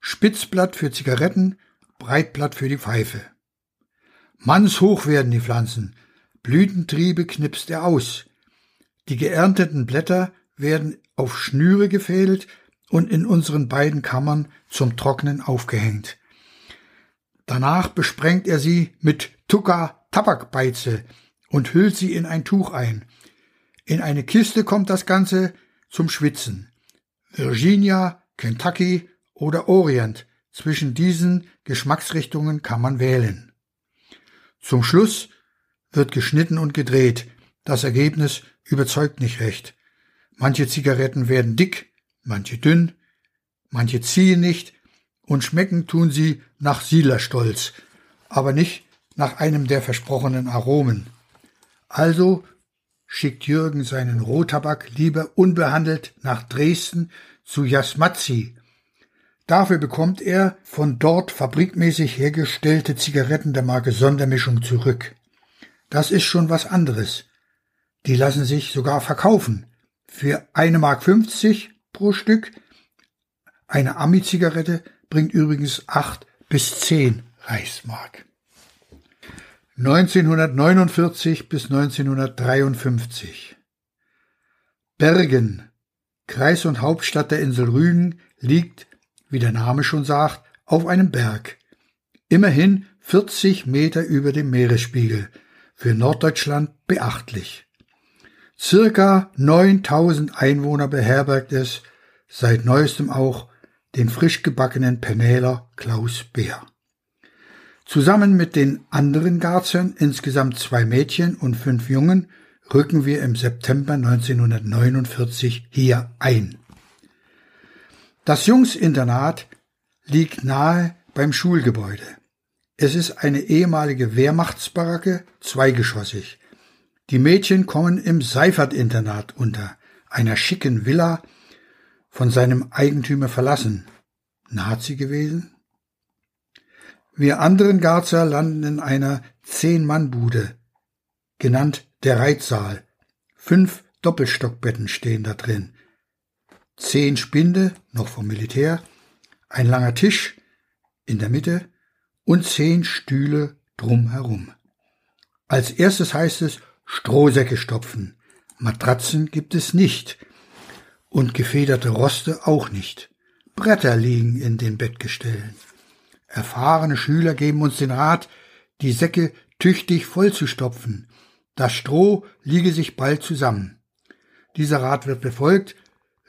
Spitzblatt für Zigaretten, Breitblatt für die Pfeife. Mannshoch werden die Pflanzen, Blütentriebe knipst er aus. Die geernteten Blätter werden auf Schnüre gefädelt und in unseren beiden Kammern zum Trocknen aufgehängt. Danach besprengt er sie mit Tucker Tabakbeize und hüllt sie in ein Tuch ein. In eine Kiste kommt das Ganze zum Schwitzen. Virginia, Kentucky oder Orient. Zwischen diesen Geschmacksrichtungen kann man wählen. Zum Schluss wird geschnitten und gedreht. Das Ergebnis überzeugt nicht recht. Manche Zigaretten werden dick, manche dünn, manche ziehen nicht und schmecken tun sie nach Sielerstolz, aber nicht nach einem der versprochenen Aromen. Also schickt Jürgen seinen Rohtabak lieber unbehandelt nach Dresden zu Jasmatzi. Dafür bekommt er von dort fabrikmäßig hergestellte Zigaretten der Marke Sondermischung zurück. Das ist schon was anderes. Die lassen sich sogar verkaufen. Für eine Mark 50 pro Stück. Eine Ami-Zigarette bringt übrigens acht bis zehn Reichsmark. 1949 bis 1953 Bergen, Kreis und Hauptstadt der Insel Rügen, liegt, wie der Name schon sagt, auf einem Berg. Immerhin 40 Meter über dem Meeresspiegel, für Norddeutschland beachtlich. Circa 9000 Einwohner beherbergt es, seit neuestem auch den frisch gebackenen Penäler Klaus Beer. Zusammen mit den anderen Garzern, insgesamt zwei Mädchen und fünf Jungen, rücken wir im September 1949 hier ein. Das Jungsinternat liegt nahe beim Schulgebäude. Es ist eine ehemalige Wehrmachtsbaracke, zweigeschossig. Die Mädchen kommen im Seifert-Internat unter, einer schicken Villa, von seinem Eigentümer verlassen. Nazi gewesen? Wir anderen Garzer landen in einer Zehn-Mann-Bude, genannt der Reitsaal. Fünf Doppelstockbetten stehen da drin. Zehn Spinde, noch vom Militär, ein langer Tisch in der Mitte und zehn Stühle drumherum. Als erstes heißt es Strohsäcke stopfen. Matratzen gibt es nicht. Und gefederte Roste auch nicht. Bretter liegen in den Bettgestellen. Erfahrene Schüler geben uns den Rat, die Säcke tüchtig vollzustopfen. Das Stroh liege sich bald zusammen. Dieser Rat wird befolgt.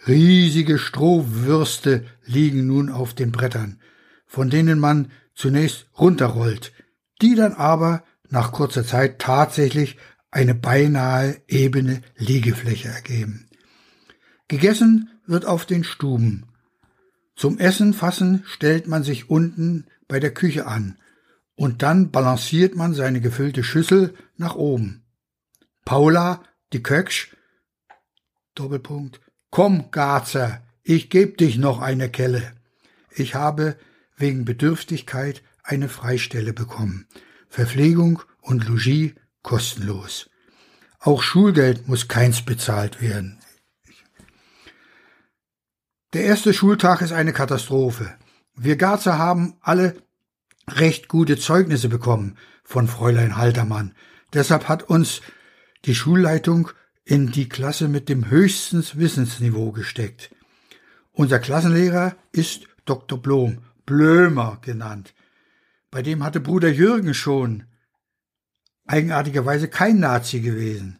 Riesige Strohwürste liegen nun auf den Brettern, von denen man zunächst runterrollt, die dann aber nach kurzer Zeit tatsächlich eine beinahe ebene Liegefläche ergeben. Gegessen wird auf den Stuben. Zum Essen fassen stellt man sich unten bei der Küche an und dann balanciert man seine gefüllte Schüssel nach oben. Paula, die Köksch, Doppelpunkt, komm, Garzer, ich geb dich noch eine Kelle. Ich habe wegen Bedürftigkeit eine Freistelle bekommen. Verpflegung und Logis kostenlos. Auch Schulgeld muss keins bezahlt werden. Der erste Schultag ist eine Katastrophe. Wir Garzer haben alle recht gute Zeugnisse bekommen von Fräulein Haltermann. Deshalb hat uns die Schulleitung in die Klasse mit dem höchsten Wissensniveau gesteckt. Unser Klassenlehrer ist Dr. Blom, Blömer genannt. Bei dem hatte Bruder Jürgen schon eigenartigerweise kein Nazi gewesen.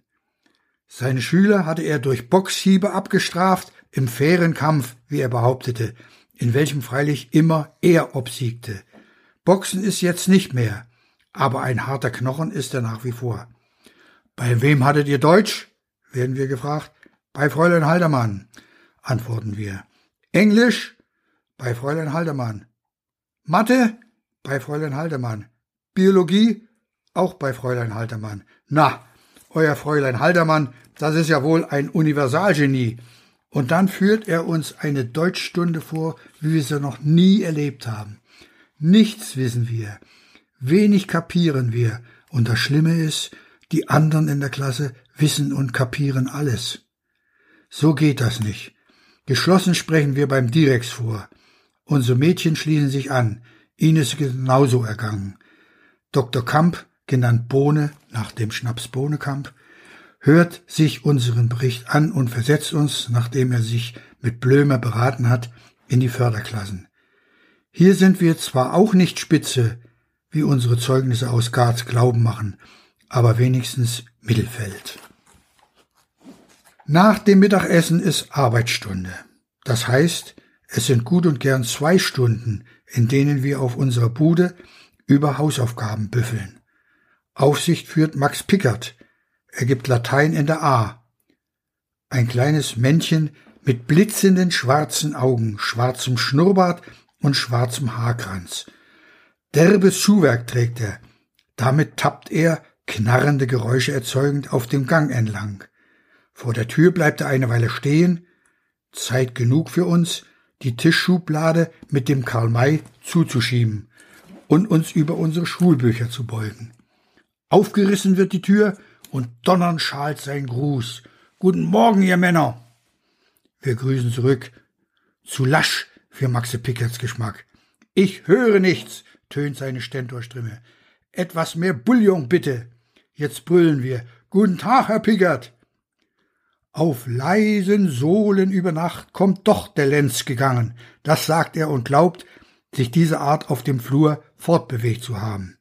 Seine Schüler hatte er durch Boxhiebe abgestraft, im fairen Kampf, wie er behauptete, in welchem freilich immer er obsiegte. Boxen ist jetzt nicht mehr, aber ein harter Knochen ist er nach wie vor. Bei wem hattet ihr Deutsch? werden wir gefragt. Bei Fräulein Haldermann, antworten wir. Englisch? Bei Fräulein Haldermann. Mathe? Bei Fräulein Haldermann. Biologie? Auch bei Fräulein Haldermann. Na, euer Fräulein Haldermann, das ist ja wohl ein Universalgenie. Und dann führt er uns eine Deutschstunde vor, wie wir sie noch nie erlebt haben. Nichts wissen wir, wenig kapieren wir, und das Schlimme ist, die anderen in der Klasse wissen und kapieren alles. So geht das nicht. Geschlossen sprechen wir beim Direx vor. Unsere Mädchen schließen sich an. Ihnen ist genauso ergangen. Dr. Kamp, genannt Bohne nach dem Schnaps Bohnekamp, hört sich unseren Bericht an und versetzt uns, nachdem er sich mit Blömer beraten hat, in die Förderklassen. Hier sind wir zwar auch nicht spitze, wie unsere Zeugnisse aus Garz glauben machen, aber wenigstens Mittelfeld. Nach dem Mittagessen ist Arbeitsstunde. Das heißt, es sind gut und gern zwei Stunden, in denen wir auf unserer Bude über Hausaufgaben büffeln. Aufsicht führt Max Pickert. Er gibt Latein in der A. Ein kleines Männchen mit blitzenden schwarzen Augen, schwarzem Schnurrbart und schwarzem Haarkranz. Derbes Schuhwerk trägt er. Damit tappt er, knarrende Geräusche erzeugend, auf dem Gang entlang. Vor der Tür bleibt er eine Weile stehen, Zeit genug für uns, die Tischschublade mit dem Karl May zuzuschieben und uns über unsere Schulbücher zu beugen. Aufgerissen wird die Tür und donnern schalt sein Gruß. Guten Morgen, ihr Männer! Wir grüßen zurück. Zu lasch für Maxe Pickerts Geschmack. Ich höre nichts, tönt seine Stentorstimme. Etwas mehr Bouillon bitte. Jetzt brüllen wir. Guten Tag, Herr Pickert. Auf leisen Sohlen über Nacht kommt doch der Lenz gegangen. Das sagt er und glaubt, sich diese Art auf dem Flur fortbewegt zu haben.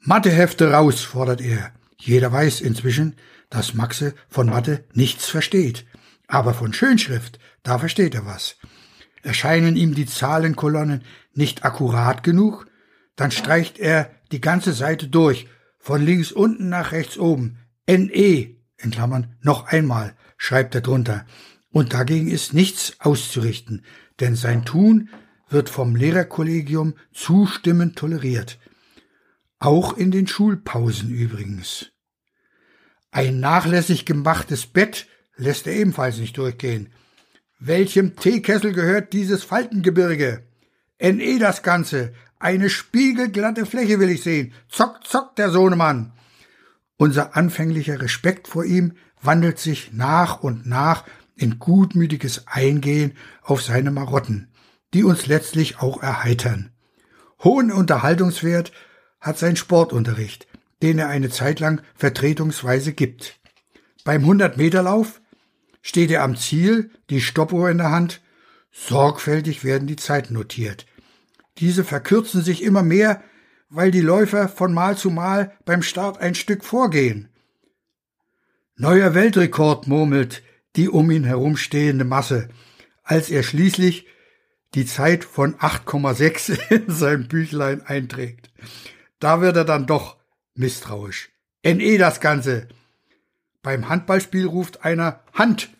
Mathehefte raus, fordert er. Jeder weiß inzwischen, dass Maxe von Mathe nichts versteht. Aber von Schönschrift, da versteht er was. Erscheinen ihm die Zahlenkolonnen nicht akkurat genug, dann streicht er die ganze Seite durch, von links unten nach rechts oben. NE, in Klammern, noch einmal, schreibt er drunter. Und dagegen ist nichts auszurichten, denn sein Tun wird vom Lehrerkollegium zustimmend toleriert. Auch in den Schulpausen übrigens. Ein nachlässig gemachtes Bett lässt er ebenfalls nicht durchgehen. Welchem Teekessel gehört dieses Faltengebirge? NE das Ganze. Eine spiegelglatte Fläche will ich sehen. Zock, zock, der Sohnemann. Unser anfänglicher Respekt vor ihm wandelt sich nach und nach in gutmütiges Eingehen auf seine Marotten, die uns letztlich auch erheitern. Hohen Unterhaltungswert hat sein Sportunterricht, den er eine Zeit lang vertretungsweise gibt. Beim 100-Meter-Lauf steht er am Ziel, die Stoppuhr in der Hand. Sorgfältig werden die Zeiten notiert. Diese verkürzen sich immer mehr, weil die Läufer von Mal zu Mal beim Start ein Stück vorgehen. Neuer Weltrekord murmelt die um ihn herumstehende Masse, als er schließlich die Zeit von 8,6 in sein Büchlein einträgt. Da wird er dann doch misstrauisch. NE das Ganze. Beim Handballspiel ruft einer Hand.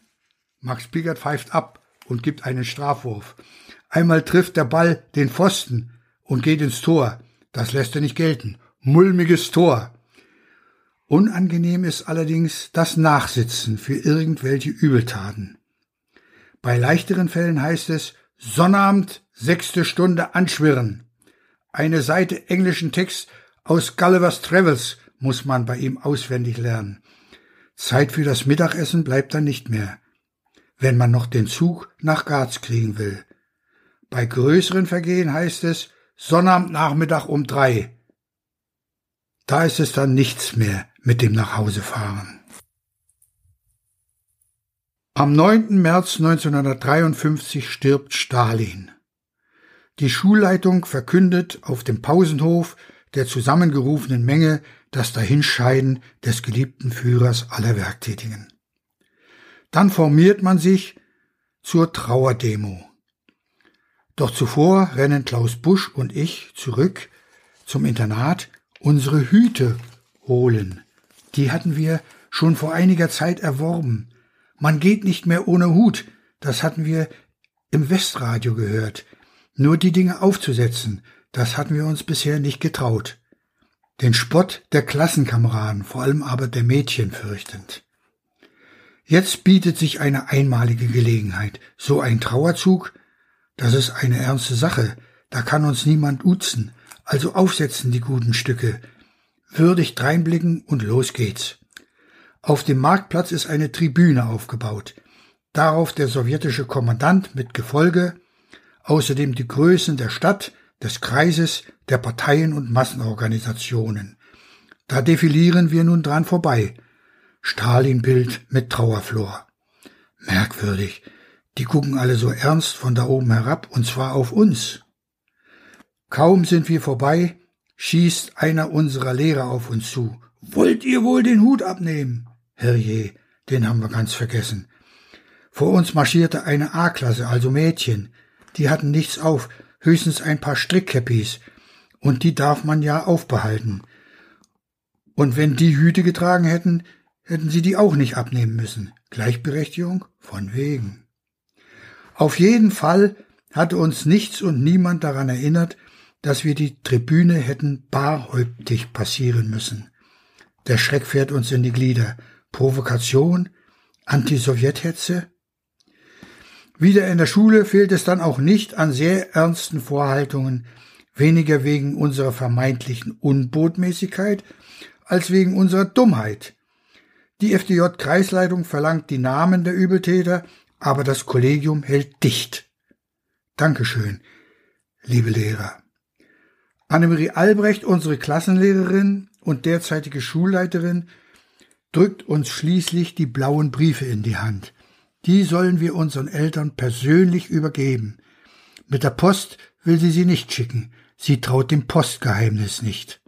Max Pickert pfeift ab und gibt einen Strafwurf. Einmal trifft der Ball den Pfosten und geht ins Tor. Das lässt er nicht gelten. Mulmiges Tor. Unangenehm ist allerdings das Nachsitzen für irgendwelche Übeltaten. Bei leichteren Fällen heißt es Sonnabend, sechste Stunde anschwirren. Eine Seite englischen Text aus Gullivers Travels muss man bei ihm auswendig lernen. Zeit für das Mittagessen bleibt dann nicht mehr, wenn man noch den Zug nach Garz kriegen will. Bei größeren Vergehen heißt es Sonnabendnachmittag um drei. Da ist es dann nichts mehr mit dem Nachhausefahren. Am 9. März 1953 stirbt Stalin. Die Schulleitung verkündet auf dem Pausenhof der zusammengerufenen Menge das Dahinscheiden des geliebten Führers aller Werktätigen. Dann formiert man sich zur Trauerdemo. Doch zuvor rennen Klaus Busch und ich zurück zum Internat unsere Hüte holen. Die hatten wir schon vor einiger Zeit erworben. Man geht nicht mehr ohne Hut, das hatten wir im Westradio gehört. Nur die Dinge aufzusetzen, das hatten wir uns bisher nicht getraut. Den Spott der Klassenkameraden, vor allem aber der Mädchen fürchtend. Jetzt bietet sich eine einmalige Gelegenheit. So ein Trauerzug, das ist eine ernste Sache. Da kann uns niemand uzen. Also aufsetzen die guten Stücke. Würdig dreinblicken und los geht's. Auf dem Marktplatz ist eine Tribüne aufgebaut. Darauf der sowjetische Kommandant mit Gefolge, außerdem die Größen der Stadt, des Kreises, der Parteien und Massenorganisationen. Da defilieren wir nun dran vorbei. Stalinbild mit Trauerflor. Merkwürdig. Die gucken alle so ernst von da oben herab, und zwar auf uns. Kaum sind wir vorbei, schießt einer unserer Lehrer auf uns zu. Wollt ihr wohl den Hut abnehmen? Herrje, den haben wir ganz vergessen. Vor uns marschierte eine A-Klasse, also Mädchen. Die hatten nichts auf, höchstens ein paar Strickkäppis. Und die darf man ja aufbehalten. Und wenn die Hüte getragen hätten, hätten sie die auch nicht abnehmen müssen. Gleichberechtigung? Von wegen. Auf jeden Fall hatte uns nichts und niemand daran erinnert, dass wir die Tribüne hätten barhäuptig passieren müssen. Der Schreck fährt uns in die Glieder. Provokation? Anti-Sowjethetze? Wieder in der Schule fehlt es dann auch nicht an sehr ernsten Vorhaltungen, weniger wegen unserer vermeintlichen Unbotmäßigkeit als wegen unserer Dummheit. Die FDJ-Kreisleitung verlangt die Namen der Übeltäter, aber das Kollegium hält dicht. Dankeschön, liebe Lehrer. Annemarie Albrecht, unsere Klassenlehrerin und derzeitige Schulleiterin, drückt uns schließlich die blauen Briefe in die Hand. Die sollen wir unseren Eltern persönlich übergeben. Mit der Post will sie sie nicht schicken. Sie traut dem Postgeheimnis nicht.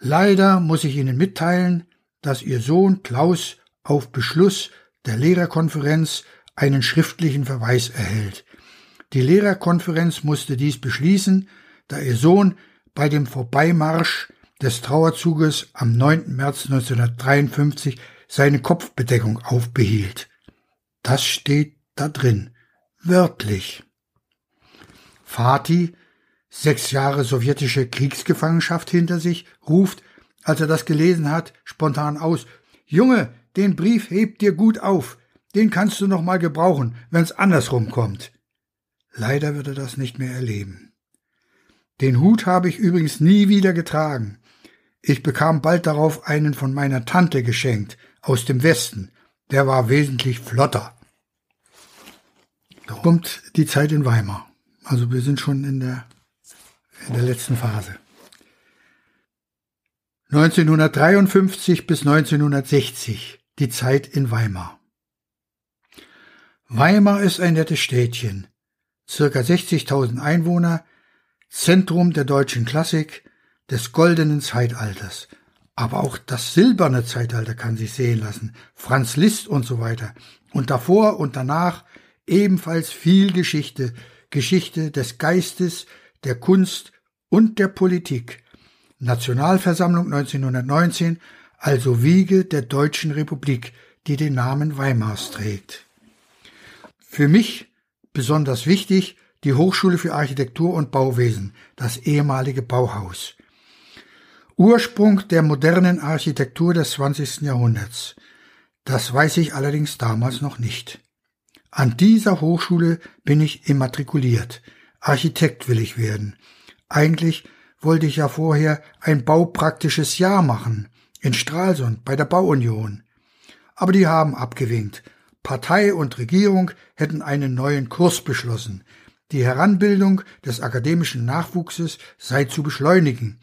Leider muss ich Ihnen mitteilen, dass Ihr Sohn Klaus auf Beschluss der Lehrerkonferenz einen schriftlichen Verweis erhält. Die Lehrerkonferenz musste dies beschließen, da Ihr Sohn bei dem Vorbeimarsch des Trauerzuges am 9. März 1953 seine Kopfbedeckung aufbehielt. Das steht da drin, wörtlich. Fatih, sechs Jahre sowjetische Kriegsgefangenschaft hinter sich, ruft, als er das gelesen hat, spontan aus Junge, den Brief hebt dir gut auf, den kannst du noch mal gebrauchen, wenn's andersrum kommt. Leider wird er das nicht mehr erleben. Den Hut habe ich übrigens nie wieder getragen. Ich bekam bald darauf einen von meiner Tante geschenkt, aus dem Westen. Der war wesentlich flotter. Da kommt die Zeit in Weimar. Also wir sind schon in der, in der letzten Phase. 1953 bis 1960 die Zeit in Weimar. Weimar ist ein nettes Städtchen, circa 60.000 Einwohner, Zentrum der deutschen Klassik, des goldenen Zeitalters – aber auch das silberne Zeitalter kann sich sehen lassen, Franz Liszt und so weiter. Und davor und danach ebenfalls viel Geschichte, Geschichte des Geistes, der Kunst und der Politik. Nationalversammlung 1919, also Wiege der Deutschen Republik, die den Namen Weimars trägt. Für mich besonders wichtig die Hochschule für Architektur und Bauwesen, das ehemalige Bauhaus. Ursprung der modernen Architektur des 20. Jahrhunderts. Das weiß ich allerdings damals noch nicht. An dieser Hochschule bin ich immatrikuliert. Architekt will ich werden. Eigentlich wollte ich ja vorher ein baupraktisches Jahr machen. In Stralsund bei der Bauunion. Aber die haben abgewinkt. Partei und Regierung hätten einen neuen Kurs beschlossen. Die Heranbildung des akademischen Nachwuchses sei zu beschleunigen.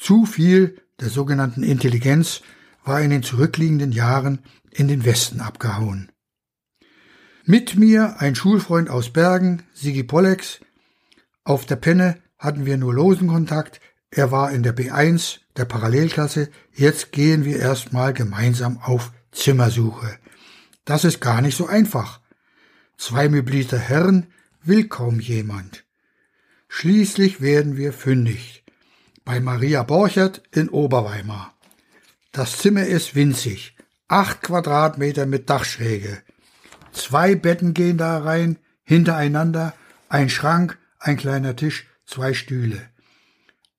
Zu viel der sogenannten Intelligenz war in den zurückliegenden Jahren in den Westen abgehauen. Mit mir ein Schulfreund aus Bergen, Sigi Pollex. Auf der Penne hatten wir nur losen Kontakt. Er war in der B1 der Parallelklasse. Jetzt gehen wir erstmal gemeinsam auf Zimmersuche. Das ist gar nicht so einfach. Zwei möblierte Herren will kaum jemand. Schließlich werden wir fündig bei Maria Borchert in Oberweimar. Das Zimmer ist winzig, acht Quadratmeter mit Dachschräge. Zwei Betten gehen da rein, hintereinander, ein Schrank, ein kleiner Tisch, zwei Stühle.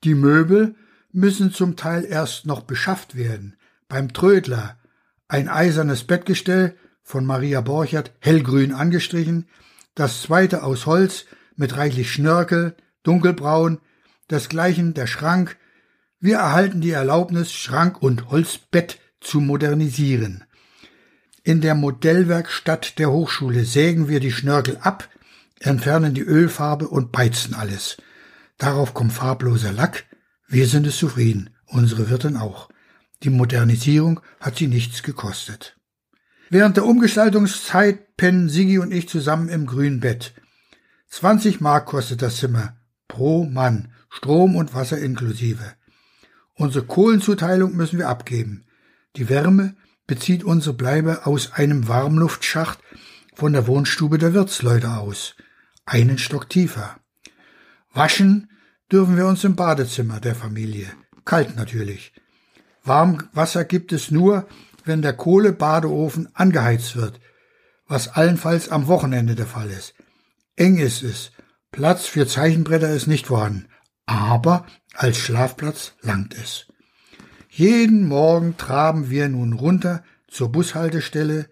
Die Möbel müssen zum Teil erst noch beschafft werden. Beim Trödler ein eisernes Bettgestell von Maria Borchert, hellgrün angestrichen, das zweite aus Holz mit reichlich Schnörkel, dunkelbraun, desgleichen der Schrank. Wir erhalten die Erlaubnis, Schrank und Holzbett zu modernisieren. In der Modellwerkstatt der Hochschule sägen wir die Schnörkel ab, entfernen die Ölfarbe und beizen alles. Darauf kommt farbloser Lack. Wir sind es zufrieden, unsere Wirtin auch. Die Modernisierung hat sie nichts gekostet. Während der Umgestaltungszeit pennen Sigi und ich zusammen im grünen Bett. 20 Mark kostet das Zimmer pro Mann Strom und Wasser inklusive. Unsere Kohlenzuteilung müssen wir abgeben. Die Wärme bezieht unsere Bleibe aus einem Warmluftschacht von der Wohnstube der Wirtsleute aus, einen Stock tiefer. Waschen dürfen wir uns im Badezimmer der Familie. kalt natürlich. Warmwasser gibt es nur, wenn der Kohlebadeofen angeheizt wird, was allenfalls am Wochenende der Fall ist. Eng ist es, Platz für Zeichenbretter ist nicht vorhanden, aber als Schlafplatz langt es. Jeden Morgen traben wir nun runter zur Bushaltestelle.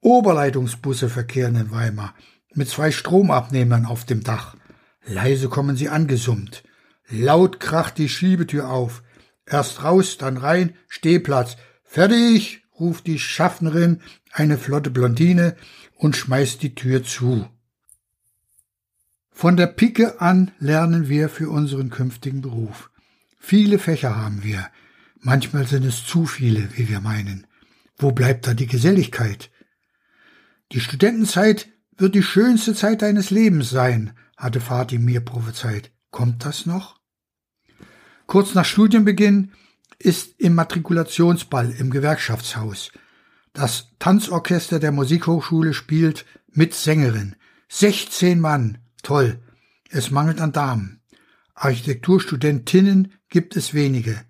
Oberleitungsbusse verkehren in Weimar mit zwei Stromabnehmern auf dem Dach. Leise kommen sie angesummt. Laut kracht die Schiebetür auf. Erst raus, dann rein, Stehplatz. Fertig, ruft die Schaffnerin, eine flotte Blondine, und schmeißt die Tür zu. Von der Pike an lernen wir für unseren künftigen Beruf. Viele Fächer haben wir. Manchmal sind es zu viele, wie wir meinen. Wo bleibt da die Geselligkeit? Die Studentenzeit wird die schönste Zeit deines Lebens sein, hatte Vati mir prophezeit. Kommt das noch? Kurz nach Studienbeginn ist im Matrikulationsball im Gewerkschaftshaus. Das Tanzorchester der Musikhochschule spielt mit Sängerin. 16 Mann. Toll. Es mangelt an Damen. Architekturstudentinnen gibt es wenige.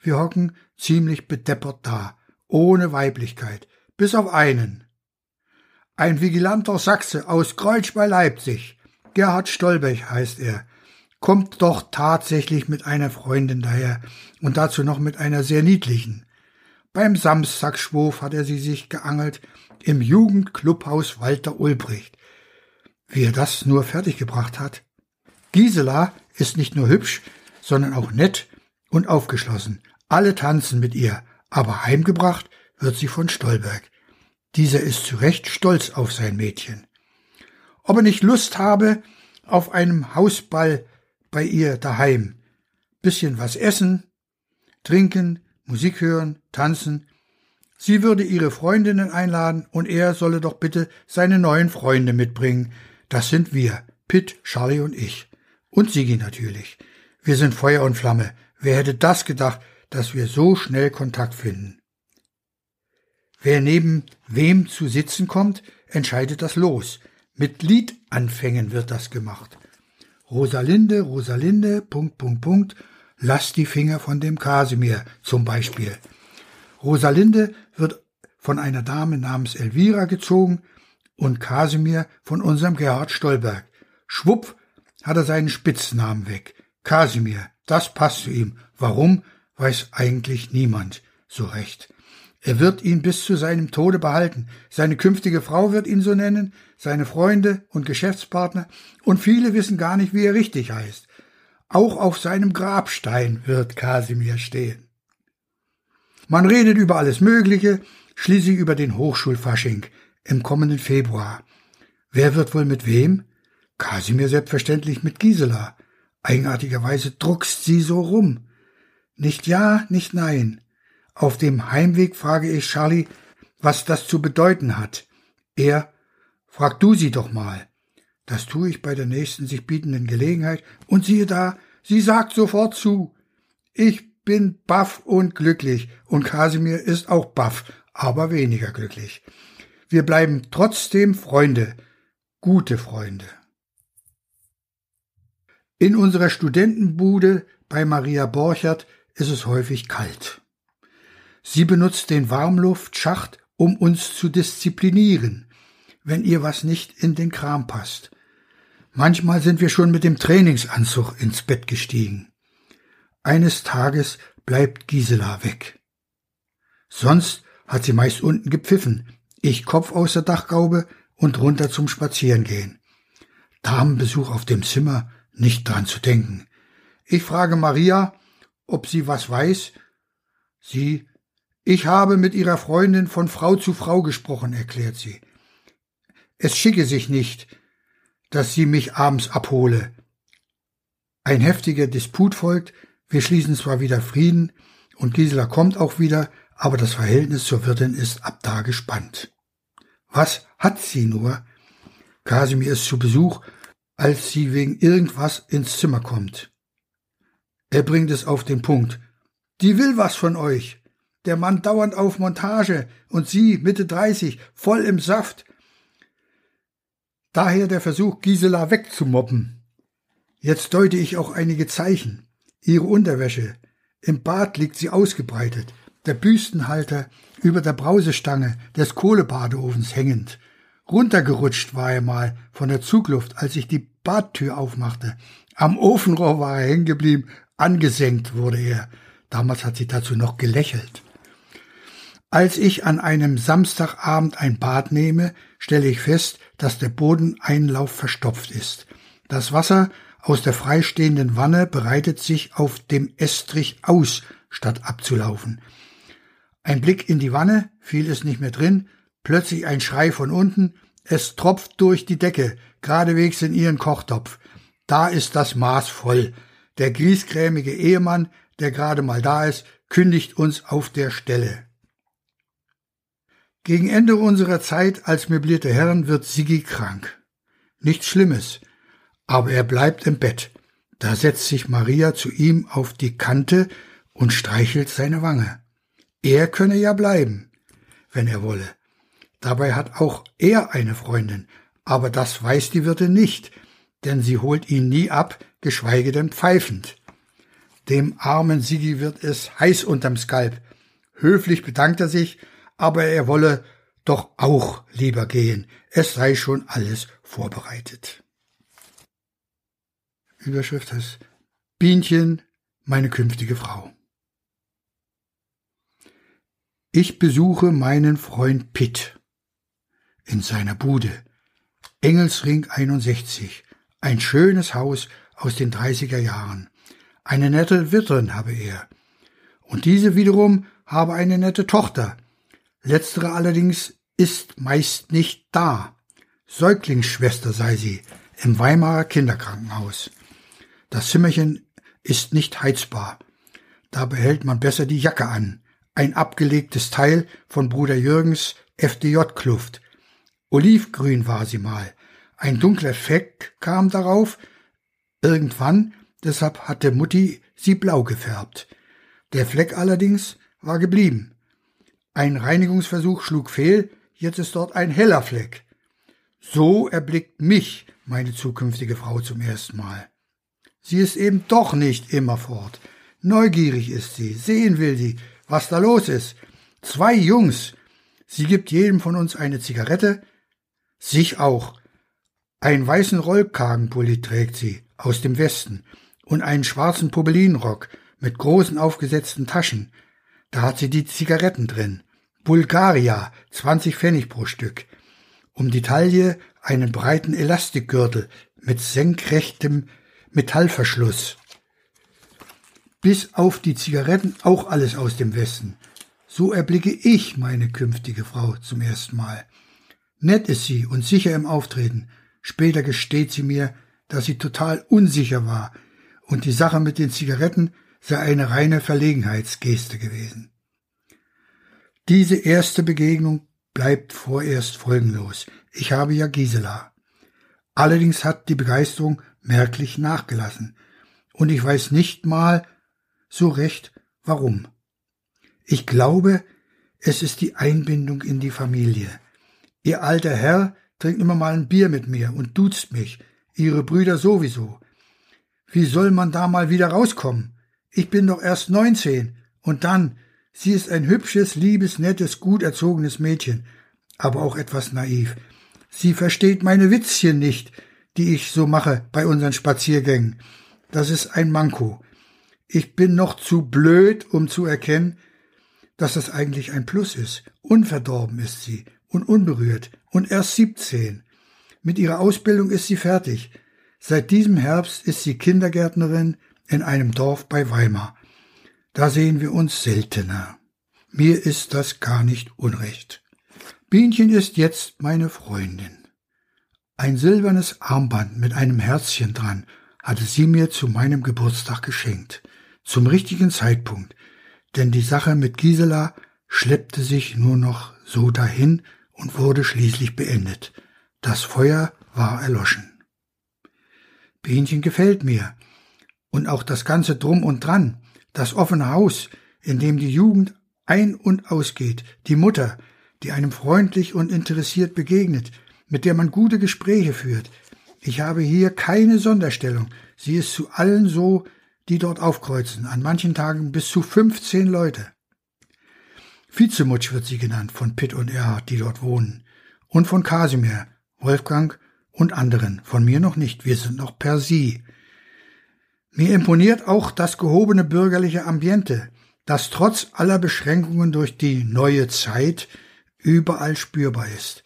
Wir hocken ziemlich bedeppert da, ohne Weiblichkeit, bis auf einen. Ein vigilanter Sachse aus Kreuz bei Leipzig, Gerhard Stolbech heißt er, kommt doch tatsächlich mit einer Freundin daher und dazu noch mit einer sehr niedlichen. Beim Samstagsschwurf hat er sie sich geangelt im Jugendclubhaus Walter Ulbricht. Wie er das nur fertiggebracht hat. Gisela ist nicht nur hübsch, sondern auch nett und aufgeschlossen. Alle tanzen mit ihr, aber heimgebracht wird sie von Stolberg. Dieser ist zu Recht stolz auf sein Mädchen. Ob er nicht Lust habe auf einem Hausball bei ihr daheim. Bisschen was essen, trinken, Musik hören, tanzen. Sie würde ihre Freundinnen einladen und er solle doch bitte seine neuen Freunde mitbringen. Das sind wir, Pitt, Charlie und ich. Und Sigi natürlich. Wir sind Feuer und Flamme. Wer hätte das gedacht, dass wir so schnell Kontakt finden? Wer neben wem zu sitzen kommt, entscheidet das Los. Mit Liedanfängen wird das gemacht. Rosalinde, Rosalinde, Punkt, Punkt, Punkt, lass die Finger von dem Kasimir zum Beispiel. Rosalinde wird von einer Dame namens Elvira gezogen und Kasimir von unserem Gerhard Stolberg. Schwupp hat er seinen Spitznamen weg. Kasimir, das passt zu ihm. Warum, weiß eigentlich niemand so recht. Er wird ihn bis zu seinem Tode behalten. Seine künftige Frau wird ihn so nennen, seine Freunde und Geschäftspartner, und viele wissen gar nicht, wie er richtig heißt. Auch auf seinem Grabstein wird Kasimir stehen. Man redet über alles Mögliche, schließlich über den Hochschulfasching im kommenden Februar. Wer wird wohl mit wem? Kasimir selbstverständlich mit Gisela. Eigenartigerweise druckst sie so rum. Nicht ja, nicht nein. Auf dem Heimweg frage ich Charlie, was das zu bedeuten hat. Er, frag du sie doch mal. Das tue ich bei der nächsten sich bietenden Gelegenheit, und siehe da, sie sagt sofort zu. Ich bin baff und glücklich, und Kasimir ist auch baff, aber weniger glücklich. Wir bleiben trotzdem Freunde, gute Freunde. In unserer Studentenbude bei Maria Borchert ist es häufig kalt. Sie benutzt den Warmluftschacht, um uns zu disziplinieren, wenn ihr was nicht in den Kram passt. Manchmal sind wir schon mit dem Trainingsanzug ins Bett gestiegen. Eines Tages bleibt Gisela weg. Sonst hat sie meist unten gepfiffen, ich Kopf aus der Dachgaube und runter zum Spazierengehen. Damenbesuch auf dem Zimmer, nicht dran zu denken. Ich frage Maria, ob sie was weiß. Sie ich habe mit ihrer Freundin von Frau zu Frau gesprochen, erklärt sie. Es schicke sich nicht, dass sie mich abends abhole. Ein heftiger Disput folgt, wir schließen zwar wieder Frieden und Gisela kommt auch wieder, aber das Verhältnis zur Wirtin ist ab da gespannt. Was hat sie nur? Kasimir ist zu Besuch, als sie wegen irgendwas ins Zimmer kommt. Er bringt es auf den Punkt. Die will was von euch der Mann dauernd auf Montage und sie Mitte 30, voll im Saft. Daher der Versuch, Gisela wegzumobben. Jetzt deute ich auch einige Zeichen. Ihre Unterwäsche. Im Bad liegt sie ausgebreitet, der Büstenhalter über der Brausestange des Kohlebadeofens hängend. Runtergerutscht war er mal von der Zugluft, als ich die Badtür aufmachte. Am Ofenrohr war er hängen geblieben, angesenkt wurde er. Damals hat sie dazu noch gelächelt. Als ich an einem Samstagabend ein Bad nehme, stelle ich fest, dass der Bodeneinlauf verstopft ist. Das Wasser aus der freistehenden Wanne bereitet sich auf dem Estrich aus, statt abzulaufen. Ein Blick in die Wanne, viel ist nicht mehr drin, plötzlich ein Schrei von unten, es tropft durch die Decke, geradewegs in ihren Kochtopf. Da ist das Maß voll. Der griesgrämige Ehemann, der gerade mal da ist, kündigt uns auf der Stelle. Gegen Ende unserer Zeit als möblierte Herren wird Siggi krank. Nichts Schlimmes, aber er bleibt im Bett. Da setzt sich Maria zu ihm auf die Kante und streichelt seine Wange. Er könne ja bleiben, wenn er wolle. Dabei hat auch er eine Freundin, aber das weiß die Wirte nicht, denn sie holt ihn nie ab, geschweige denn pfeifend. Dem armen Sigi wird es heiß unterm Skalp. Höflich bedankt er sich aber er wolle doch auch lieber gehen, es sei schon alles vorbereitet. Überschrift ist Bienchen, meine künftige Frau. Ich besuche meinen Freund Pitt in seiner Bude. Engelsring 61. Ein schönes Haus aus den 30er Jahren. Eine nette Wirtin habe er. Und diese wiederum habe eine nette Tochter, Letztere allerdings ist meist nicht da. Säuglingsschwester sei sie im Weimarer Kinderkrankenhaus. Das Zimmerchen ist nicht heizbar. Da behält man besser die Jacke an. Ein abgelegtes Teil von Bruder Jürgens FDJ-Kluft. Olivgrün war sie mal. Ein dunkler Fleck kam darauf. Irgendwann, deshalb hatte Mutti sie blau gefärbt. Der Fleck allerdings war geblieben. Ein Reinigungsversuch schlug fehl, jetzt ist dort ein heller Fleck. So erblickt mich meine zukünftige Frau zum ersten Mal. Sie ist eben doch nicht immerfort. Neugierig ist sie, sehen will sie, was da los ist. Zwei Jungs. Sie gibt jedem von uns eine Zigarette, sich auch. Einen weißen Rollkragenpulli trägt sie, aus dem Westen, und einen schwarzen Popelinrock mit großen aufgesetzten Taschen, da hat sie die Zigaretten drin. Bulgaria, 20 Pfennig pro Stück. Um die Taille einen breiten Elastikgürtel mit senkrechtem Metallverschluss. Bis auf die Zigaretten auch alles aus dem Westen. So erblicke ich meine künftige Frau zum ersten Mal. Nett ist sie und sicher im Auftreten. Später gesteht sie mir, dass sie total unsicher war und die Sache mit den Zigaretten sei eine reine Verlegenheitsgeste gewesen. Diese erste Begegnung bleibt vorerst folgenlos. Ich habe ja Gisela. Allerdings hat die Begeisterung merklich nachgelassen. Und ich weiß nicht mal so recht, warum. Ich glaube, es ist die Einbindung in die Familie. Ihr alter Herr trinkt immer mal ein Bier mit mir und duzt mich, ihre Brüder sowieso. Wie soll man da mal wieder rauskommen? Ich bin doch erst neunzehn. Und dann, sie ist ein hübsches, liebes, nettes, gut erzogenes Mädchen, aber auch etwas naiv. Sie versteht meine Witzchen nicht, die ich so mache bei unseren Spaziergängen. Das ist ein Manko. Ich bin noch zu blöd, um zu erkennen, dass das eigentlich ein Plus ist. Unverdorben ist sie und unberührt und erst siebzehn. Mit ihrer Ausbildung ist sie fertig. Seit diesem Herbst ist sie Kindergärtnerin, in einem Dorf bei Weimar. Da sehen wir uns seltener. Mir ist das gar nicht unrecht. Bienchen ist jetzt meine Freundin. Ein silbernes Armband mit einem Herzchen dran hatte sie mir zu meinem Geburtstag geschenkt. Zum richtigen Zeitpunkt, denn die Sache mit Gisela schleppte sich nur noch so dahin und wurde schließlich beendet. Das Feuer war erloschen. Bienchen gefällt mir, und auch das ganze Drum und Dran, das offene Haus, in dem die Jugend ein- und ausgeht, die Mutter, die einem freundlich und interessiert begegnet, mit der man gute Gespräche führt. Ich habe hier keine Sonderstellung. Sie ist zu allen so, die dort aufkreuzen, an manchen Tagen bis zu 15 Leute. Vizemutsch wird sie genannt von Pitt und Erhard, die dort wohnen, und von Kasimir, Wolfgang und anderen, von mir noch nicht, wir sind noch per Sie. Mir imponiert auch das gehobene bürgerliche Ambiente, das trotz aller Beschränkungen durch die neue Zeit überall spürbar ist.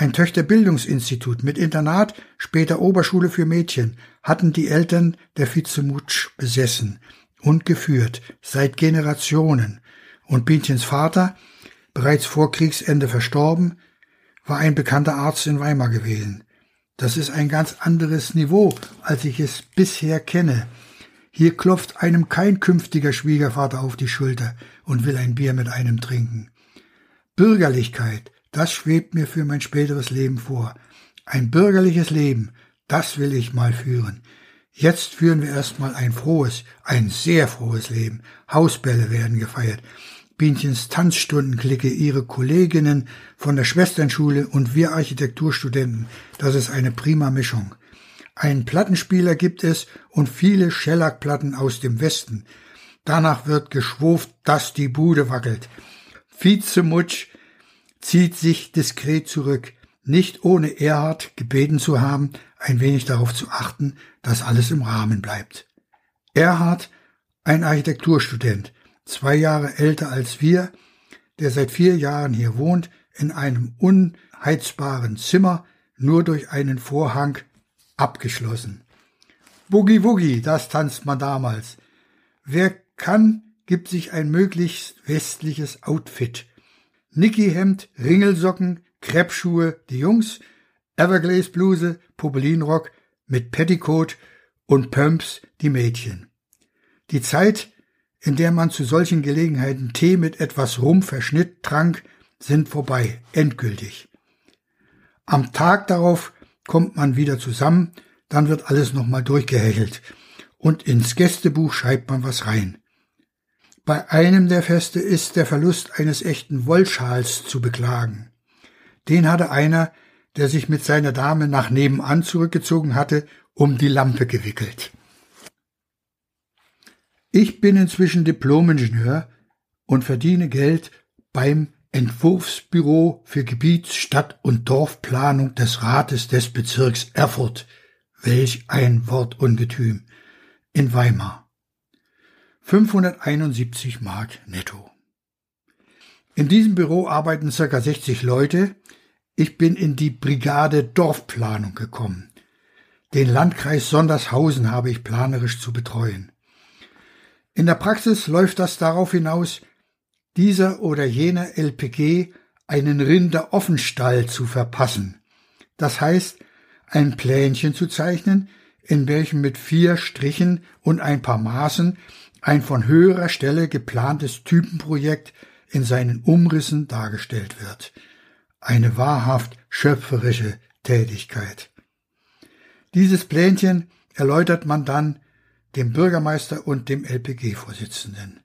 Ein Töchterbildungsinstitut mit Internat, später Oberschule für Mädchen, hatten die Eltern der Vizemutsch besessen und geführt, seit Generationen. Und Bienchens Vater, bereits vor Kriegsende verstorben, war ein bekannter Arzt in Weimar gewesen. Das ist ein ganz anderes Niveau, als ich es bisher kenne. Hier klopft einem kein künftiger Schwiegervater auf die Schulter und will ein Bier mit einem trinken. Bürgerlichkeit, das schwebt mir für mein späteres Leben vor. Ein bürgerliches Leben, das will ich mal führen. Jetzt führen wir erstmal ein frohes, ein sehr frohes Leben. Hausbälle werden gefeiert. Bienchens Tanzstundenklicke, ihre Kolleginnen von der Schwesternschule und wir Architekturstudenten. Das ist eine prima Mischung. Einen Plattenspieler gibt es und viele Schellackplatten aus dem Westen. Danach wird geschwurft, dass die Bude wackelt. Vizemutsch zieht sich diskret zurück, nicht ohne Erhard gebeten zu haben, ein wenig darauf zu achten, dass alles im Rahmen bleibt. Erhard, ein Architekturstudent, zwei Jahre älter als wir, der seit vier Jahren hier wohnt, in einem unheizbaren Zimmer, nur durch einen Vorhang abgeschlossen. Boogie Woogie, das tanzt man damals. Wer kann, gibt sich ein möglichst westliches Outfit. Nicky-Hemd, Ringelsocken, Kreppschuhe die Jungs, Everglaze-Bluse, Popelinrock mit Petticoat und Pumps die Mädchen. Die Zeit, in der man zu solchen Gelegenheiten Tee mit etwas Rumverschnitt trank, sind vorbei, endgültig. Am Tag darauf kommt man wieder zusammen, dann wird alles nochmal durchgehechelt und ins Gästebuch schreibt man was rein. Bei einem der Feste ist der Verlust eines echten Wollschals zu beklagen. Den hatte einer, der sich mit seiner Dame nach nebenan zurückgezogen hatte, um die Lampe gewickelt. Ich bin inzwischen Diplomingenieur und verdiene Geld beim Entwurfsbüro für Gebiets-, Stadt- und Dorfplanung des Rates des Bezirks Erfurt, welch ein Wortungetüm, in Weimar. 571 Mark netto. In diesem Büro arbeiten circa 60 Leute. Ich bin in die Brigade Dorfplanung gekommen. Den Landkreis Sondershausen habe ich planerisch zu betreuen. In der Praxis läuft das darauf hinaus, dieser oder jener LPG einen Rinderoffenstall zu verpassen. Das heißt, ein Plänchen zu zeichnen, in welchem mit vier Strichen und ein paar Maßen ein von höherer Stelle geplantes Typenprojekt in seinen Umrissen dargestellt wird. Eine wahrhaft schöpferische Tätigkeit. Dieses Plänchen erläutert man dann dem Bürgermeister und dem LPG-Vorsitzenden.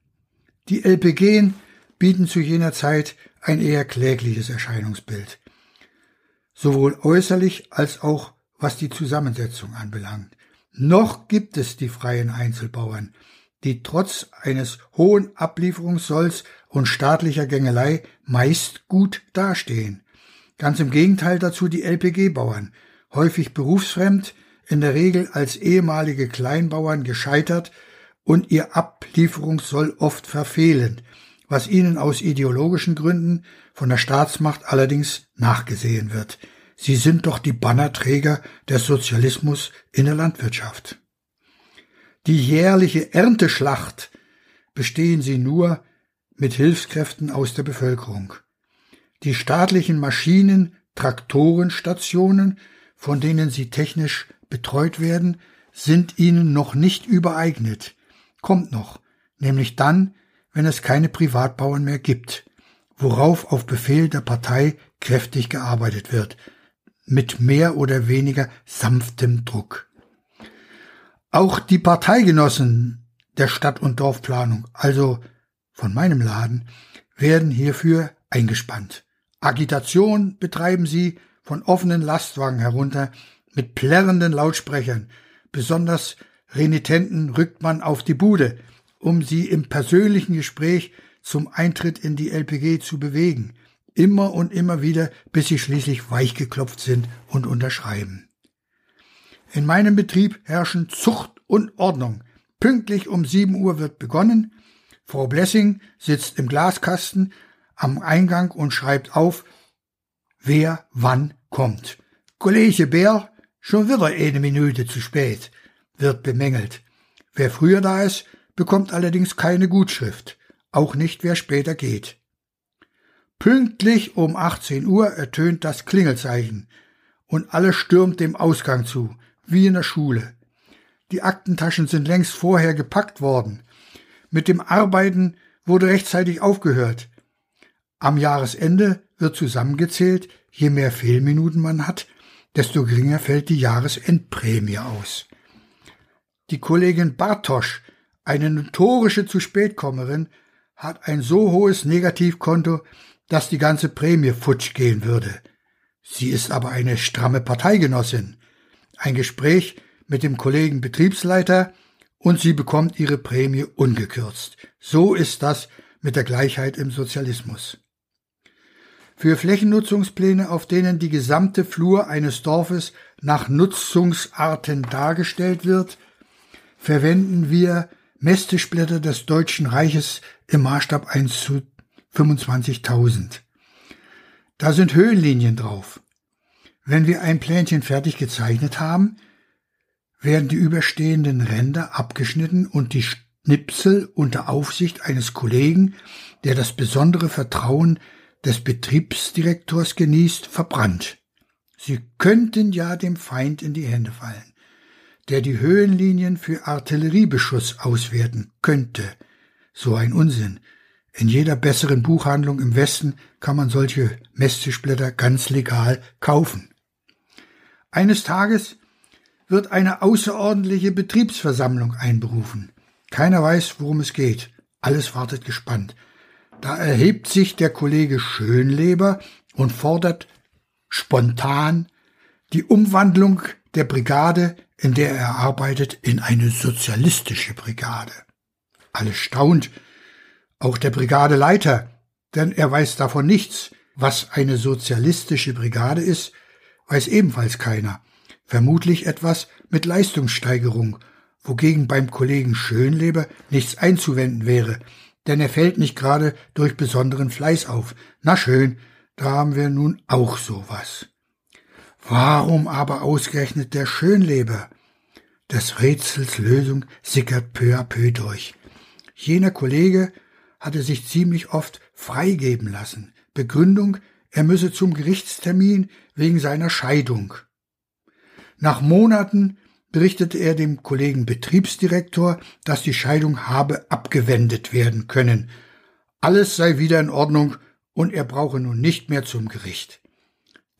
Die LPG bieten zu jener Zeit ein eher klägliches Erscheinungsbild. Sowohl äußerlich als auch was die Zusammensetzung anbelangt. Noch gibt es die freien Einzelbauern, die trotz eines hohen Ablieferungszolls und staatlicher Gängelei meist gut dastehen. Ganz im Gegenteil dazu die LPG-Bauern, häufig berufsfremd, in der Regel als ehemalige Kleinbauern gescheitert und ihr Ablieferungssoll oft verfehlend, was ihnen aus ideologischen Gründen von der Staatsmacht allerdings nachgesehen wird. Sie sind doch die Bannerträger des Sozialismus in der Landwirtschaft. Die jährliche Ernteschlacht bestehen sie nur mit Hilfskräften aus der Bevölkerung. Die staatlichen Maschinen, Traktorenstationen, von denen sie technisch betreut werden, sind ihnen noch nicht übereignet. Kommt noch, nämlich dann, wenn es keine Privatbauern mehr gibt, worauf auf Befehl der Partei kräftig gearbeitet wird, mit mehr oder weniger sanftem Druck. Auch die Parteigenossen der Stadt- und Dorfplanung, also von meinem Laden, werden hierfür eingespannt. Agitation betreiben sie von offenen Lastwagen herunter mit plärrenden Lautsprechern. Besonders Renitenten rückt man auf die Bude, um sie im persönlichen Gespräch zum Eintritt in die LPG zu bewegen, immer und immer wieder, bis sie schließlich weichgeklopft sind und unterschreiben. In meinem Betrieb herrschen Zucht und Ordnung. Pünktlich um sieben Uhr wird begonnen. Frau Blessing sitzt im Glaskasten am Eingang und schreibt auf, wer wann kommt. Kollege Bär, schon wieder eine Minute zu spät, wird bemängelt. Wer früher da ist, bekommt allerdings keine Gutschrift, auch nicht wer später geht. Pünktlich um 18 Uhr ertönt das Klingelzeichen und alles stürmt dem Ausgang zu, wie in der Schule. Die Aktentaschen sind längst vorher gepackt worden. Mit dem Arbeiten wurde rechtzeitig aufgehört. Am Jahresende wird zusammengezählt, je mehr Fehlminuten man hat, desto geringer fällt die Jahresendprämie aus. Die Kollegin Bartosch, eine notorische zu spätkommerin, hat ein so hohes Negativkonto, dass die ganze Prämie futsch gehen würde. Sie ist aber eine stramme Parteigenossin. Ein Gespräch mit dem Kollegen Betriebsleiter und sie bekommt ihre Prämie ungekürzt. So ist das mit der Gleichheit im Sozialismus. Für Flächennutzungspläne, auf denen die gesamte Flur eines Dorfes nach Nutzungsarten dargestellt wird, verwenden wir Mästischblätter des Deutschen Reiches im Maßstab 1 zu 25.000. Da sind Höhenlinien drauf. Wenn wir ein Plänchen fertig gezeichnet haben, werden die überstehenden Ränder abgeschnitten und die Schnipsel unter Aufsicht eines Kollegen, der das besondere Vertrauen des Betriebsdirektors genießt, verbrannt. Sie könnten ja dem Feind in die Hände fallen, der die Höhenlinien für Artilleriebeschuss auswerten könnte. So ein Unsinn. In jeder besseren Buchhandlung im Westen kann man solche Messtischblätter ganz legal kaufen. Eines Tages wird eine außerordentliche Betriebsversammlung einberufen. Keiner weiß, worum es geht. Alles wartet gespannt. Da erhebt sich der Kollege Schönleber und fordert spontan die Umwandlung der Brigade, in der er arbeitet, in eine sozialistische Brigade. Alles staunt, auch der Brigadeleiter, denn er weiß davon nichts. Was eine sozialistische Brigade ist, weiß ebenfalls keiner vermutlich etwas mit Leistungssteigerung, wogegen beim Kollegen Schönleber nichts einzuwenden wäre, denn er fällt nicht gerade durch besonderen Fleiß auf. Na schön, da haben wir nun auch sowas. Warum aber ausgerechnet der Schönleber? Des Rätsels Lösung sickert peu à peu durch. Jener Kollege hatte sich ziemlich oft freigeben lassen. Begründung, er müsse zum Gerichtstermin wegen seiner Scheidung. Nach Monaten berichtete er dem Kollegen Betriebsdirektor, dass die Scheidung habe abgewendet werden können. Alles sei wieder in Ordnung und er brauche nun nicht mehr zum Gericht.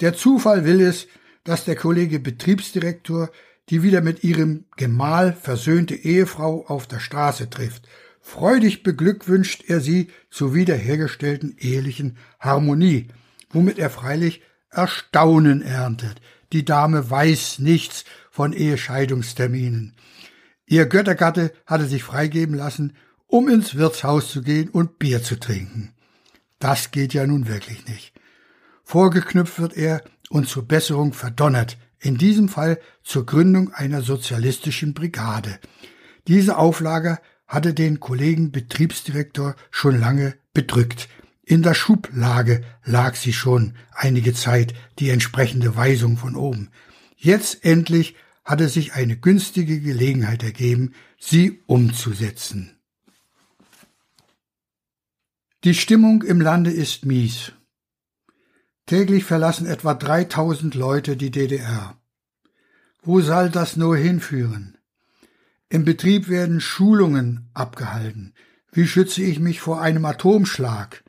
Der Zufall will es, dass der Kollege Betriebsdirektor die wieder mit ihrem Gemahl versöhnte Ehefrau auf der Straße trifft. Freudig beglückwünscht er sie zur wiederhergestellten ehelichen Harmonie, womit er freilich Erstaunen erntet. Die Dame weiß nichts von Ehescheidungsterminen. Ihr Göttergatte hatte sich freigeben lassen, um ins Wirtshaus zu gehen und Bier zu trinken. Das geht ja nun wirklich nicht. Vorgeknüpft wird er und zur Besserung verdonnert, in diesem Fall zur Gründung einer sozialistischen Brigade. Diese Auflage hatte den Kollegen Betriebsdirektor schon lange bedrückt. In der Schublage lag sie schon einige Zeit, die entsprechende Weisung von oben. Jetzt endlich hatte sich eine günstige Gelegenheit ergeben, sie umzusetzen. Die Stimmung im Lande ist mies. Täglich verlassen etwa 3000 Leute die DDR. Wo soll das nur hinführen? Im Betrieb werden Schulungen abgehalten. Wie schütze ich mich vor einem Atomschlag?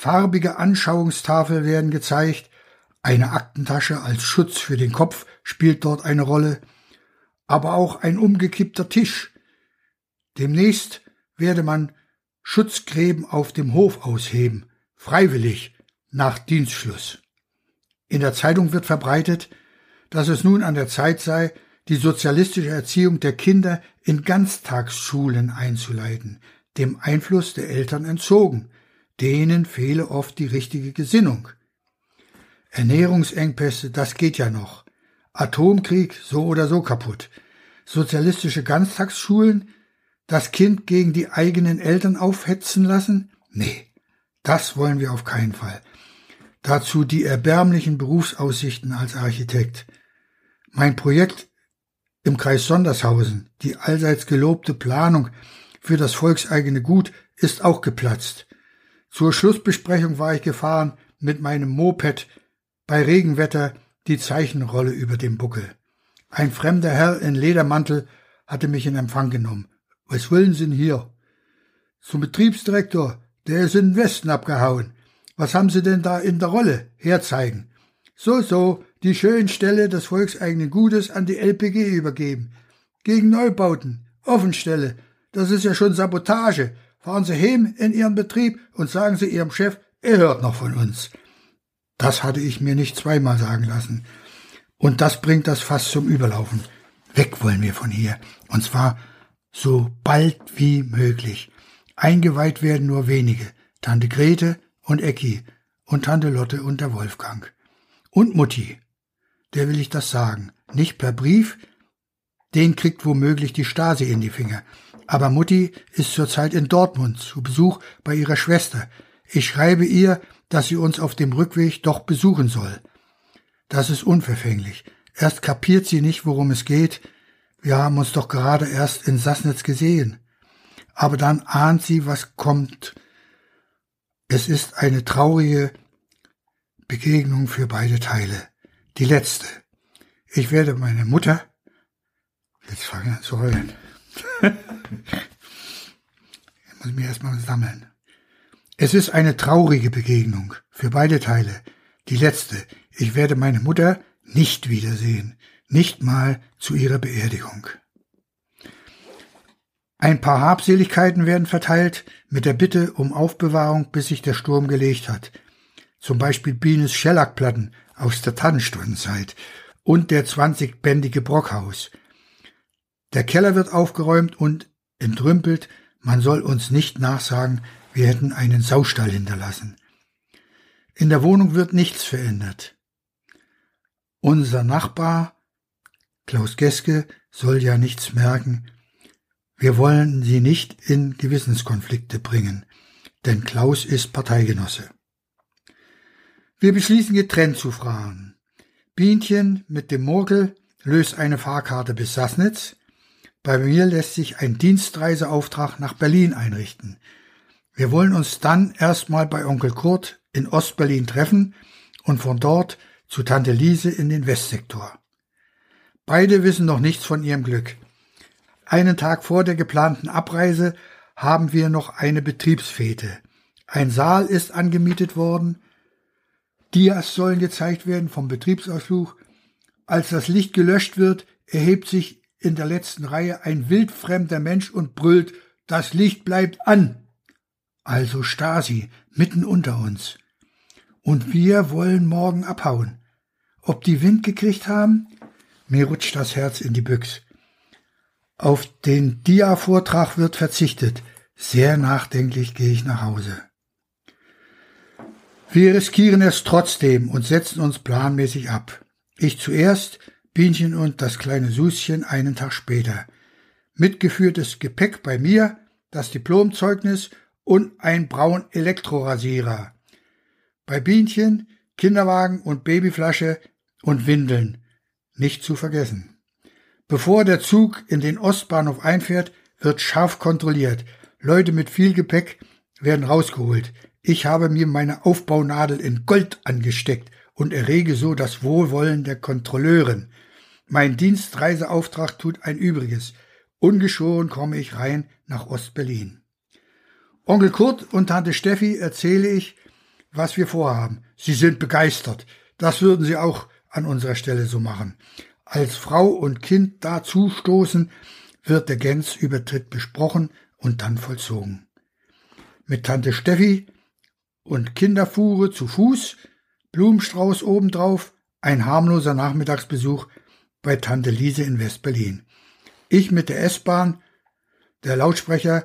Farbige Anschauungstafel werden gezeigt, eine Aktentasche als Schutz für den Kopf spielt dort eine Rolle, aber auch ein umgekippter Tisch. Demnächst werde man Schutzgräben auf dem Hof ausheben, freiwillig, nach Dienstschluss. In der Zeitung wird verbreitet, dass es nun an der Zeit sei, die sozialistische Erziehung der Kinder in Ganztagsschulen einzuleiten, dem Einfluss der Eltern entzogen. Denen fehle oft die richtige Gesinnung. Ernährungsengpässe, das geht ja noch. Atomkrieg, so oder so kaputt. Sozialistische Ganztagsschulen, das Kind gegen die eigenen Eltern aufhetzen lassen? Nee, das wollen wir auf keinen Fall. Dazu die erbärmlichen Berufsaussichten als Architekt. Mein Projekt im Kreis Sondershausen, die allseits gelobte Planung für das volkseigene Gut, ist auch geplatzt. Zur Schlussbesprechung war ich gefahren mit meinem Moped bei Regenwetter die Zeichenrolle über dem Buckel. Ein fremder Herr in Ledermantel hatte mich in Empfang genommen. Was wollen Sie denn hier? Zum Betriebsdirektor, der ist in den Westen abgehauen. Was haben Sie denn da in der Rolle? Herzeigen. So, so, die schönen Stelle des volkseigenen Gutes an die LPG übergeben. Gegen Neubauten, Offenstelle. Das ist ja schon Sabotage. Fahren Sie heim in Ihren Betrieb und sagen Sie Ihrem Chef, er hört noch von uns. Das hatte ich mir nicht zweimal sagen lassen. Und das bringt das Fass zum Überlaufen. Weg wollen wir von hier. Und zwar so bald wie möglich. Eingeweiht werden nur wenige. Tante Grete und Ecki und Tante Lotte und der Wolfgang. Und Mutti. Der will ich das sagen. Nicht per Brief, den kriegt womöglich die Stasi in die Finger. Aber Mutti ist zurzeit in Dortmund zu Besuch bei ihrer Schwester. Ich schreibe ihr, dass sie uns auf dem Rückweg doch besuchen soll. Das ist unverfänglich. Erst kapiert sie nicht, worum es geht. Wir haben uns doch gerade erst in Sassnitz gesehen aber dann ahnt sie, was kommt. Es ist eine traurige Begegnung für beide Teile. Die letzte. Ich werde meine Mutter, jetzt fange ich an zu heulen. ich muss mich erstmal sammeln. Es ist eine traurige Begegnung für beide Teile. Die letzte. Ich werde meine Mutter nicht wiedersehen. Nicht mal zu ihrer Beerdigung. Ein paar Habseligkeiten werden verteilt, mit der Bitte um Aufbewahrung, bis sich der Sturm gelegt hat. Zum Beispiel Bienes Schellackplatten aus der Tannenstundenzeit und der zwanzigbändige Brockhaus. Der Keller wird aufgeräumt und entrümpelt, man soll uns nicht nachsagen, wir hätten einen Saustall hinterlassen. In der Wohnung wird nichts verändert. Unser Nachbar, Klaus Geske, soll ja nichts merken, wir wollen sie nicht in Gewissenskonflikte bringen, denn Klaus ist Parteigenosse. Wir beschließen getrennt zu fahren. Bienchen mit dem Murkel löst eine Fahrkarte bis Sassnitz. Bei mir lässt sich ein Dienstreiseauftrag nach Berlin einrichten. Wir wollen uns dann erstmal bei Onkel Kurt in Ostberlin treffen und von dort zu Tante Liese in den Westsektor. Beide wissen noch nichts von ihrem Glück. Einen Tag vor der geplanten Abreise haben wir noch eine Betriebsfete. Ein Saal ist angemietet worden. Dias sollen gezeigt werden vom Betriebsausflug. Als das Licht gelöscht wird, erhebt sich in der letzten Reihe ein wildfremder Mensch und brüllt, das Licht bleibt an. Also Stasi, mitten unter uns. Und wir wollen morgen abhauen. Ob die Wind gekriegt haben? Mir rutscht das Herz in die Büchs. Auf den Dia-Vortrag wird verzichtet. Sehr nachdenklich gehe ich nach Hause. Wir riskieren es trotzdem und setzen uns planmäßig ab. Ich zuerst, Bienchen und das kleine Suschen einen Tag später. Mitgeführtes Gepäck bei mir, das Diplomzeugnis und ein braun Elektrorasierer. Bei Bienchen Kinderwagen und Babyflasche und Windeln. Nicht zu vergessen. Bevor der Zug in den Ostbahnhof einfährt, wird scharf kontrolliert. Leute mit viel Gepäck werden rausgeholt. Ich habe mir meine Aufbaunadel in Gold angesteckt und errege so das Wohlwollen der Kontrolleurin. Mein Dienstreiseauftrag tut ein Übriges. Ungeschoren komme ich rein nach Ostberlin. Onkel Kurt und Tante Steffi erzähle ich, was wir vorhaben. Sie sind begeistert. Das würden sie auch an unserer Stelle so machen. Als Frau und Kind dazu stoßen, wird der Gänzübertritt besprochen und dann vollzogen. Mit Tante Steffi und Kinderfuhre zu Fuß, Blumenstrauß obendrauf, ein harmloser Nachmittagsbesuch bei Tante Lise in West-Berlin. Ich mit der S-Bahn, der Lautsprecher,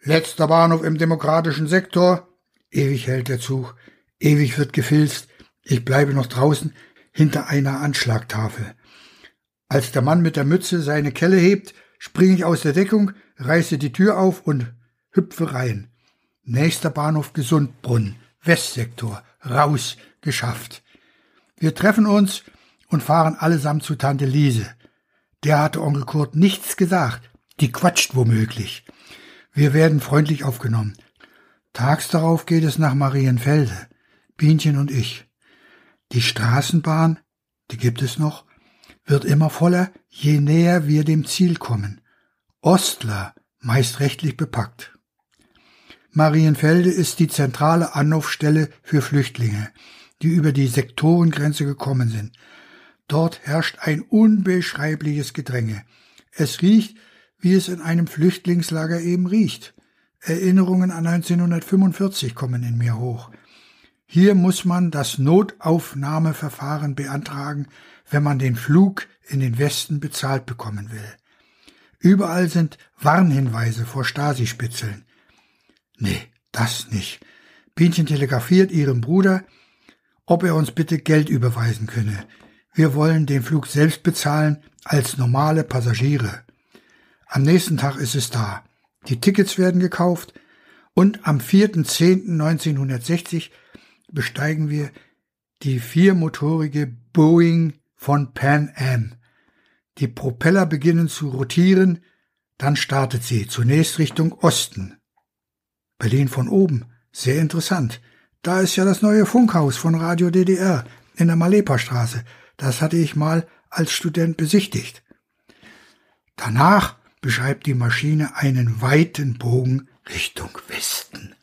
letzter Bahnhof im demokratischen Sektor, ewig hält der Zug, ewig wird gefilzt, ich bleibe noch draußen hinter einer Anschlagtafel. Als der Mann mit der Mütze seine Kelle hebt, springe ich aus der Deckung, reiße die Tür auf und hüpfe rein. Nächster Bahnhof Gesundbrunn, Westsektor, raus, geschafft. Wir treffen uns und fahren allesamt zu Tante Liese. Der hatte Onkel Kurt nichts gesagt, die quatscht womöglich. Wir werden freundlich aufgenommen. Tags darauf geht es nach Marienfelde, Bienchen und ich. Die Straßenbahn, die gibt es noch, wird immer voller, je näher wir dem Ziel kommen. Ostler, meist rechtlich bepackt. Marienfelde ist die zentrale Anlaufstelle für Flüchtlinge, die über die Sektorengrenze gekommen sind. Dort herrscht ein unbeschreibliches Gedränge. Es riecht, wie es in einem Flüchtlingslager eben riecht. Erinnerungen an 1945 kommen in mir hoch. Hier muss man das Notaufnahmeverfahren beantragen, wenn man den Flug in den Westen bezahlt bekommen will. Überall sind Warnhinweise vor Stasi-Spitzeln. Nee, das nicht. Bienchen telegrafiert ihrem Bruder, ob er uns bitte Geld überweisen könne. Wir wollen den Flug selbst bezahlen als normale Passagiere. Am nächsten Tag ist es da. Die Tickets werden gekauft und am 4.10.1960 besteigen wir die viermotorige Boeing von Pan Am. Die Propeller beginnen zu rotieren, dann startet sie zunächst Richtung Osten. Berlin von oben, sehr interessant. Da ist ja das neue Funkhaus von Radio DDR in der Malepa-Straße. Das hatte ich mal als Student besichtigt. Danach beschreibt die Maschine einen weiten Bogen Richtung Westen.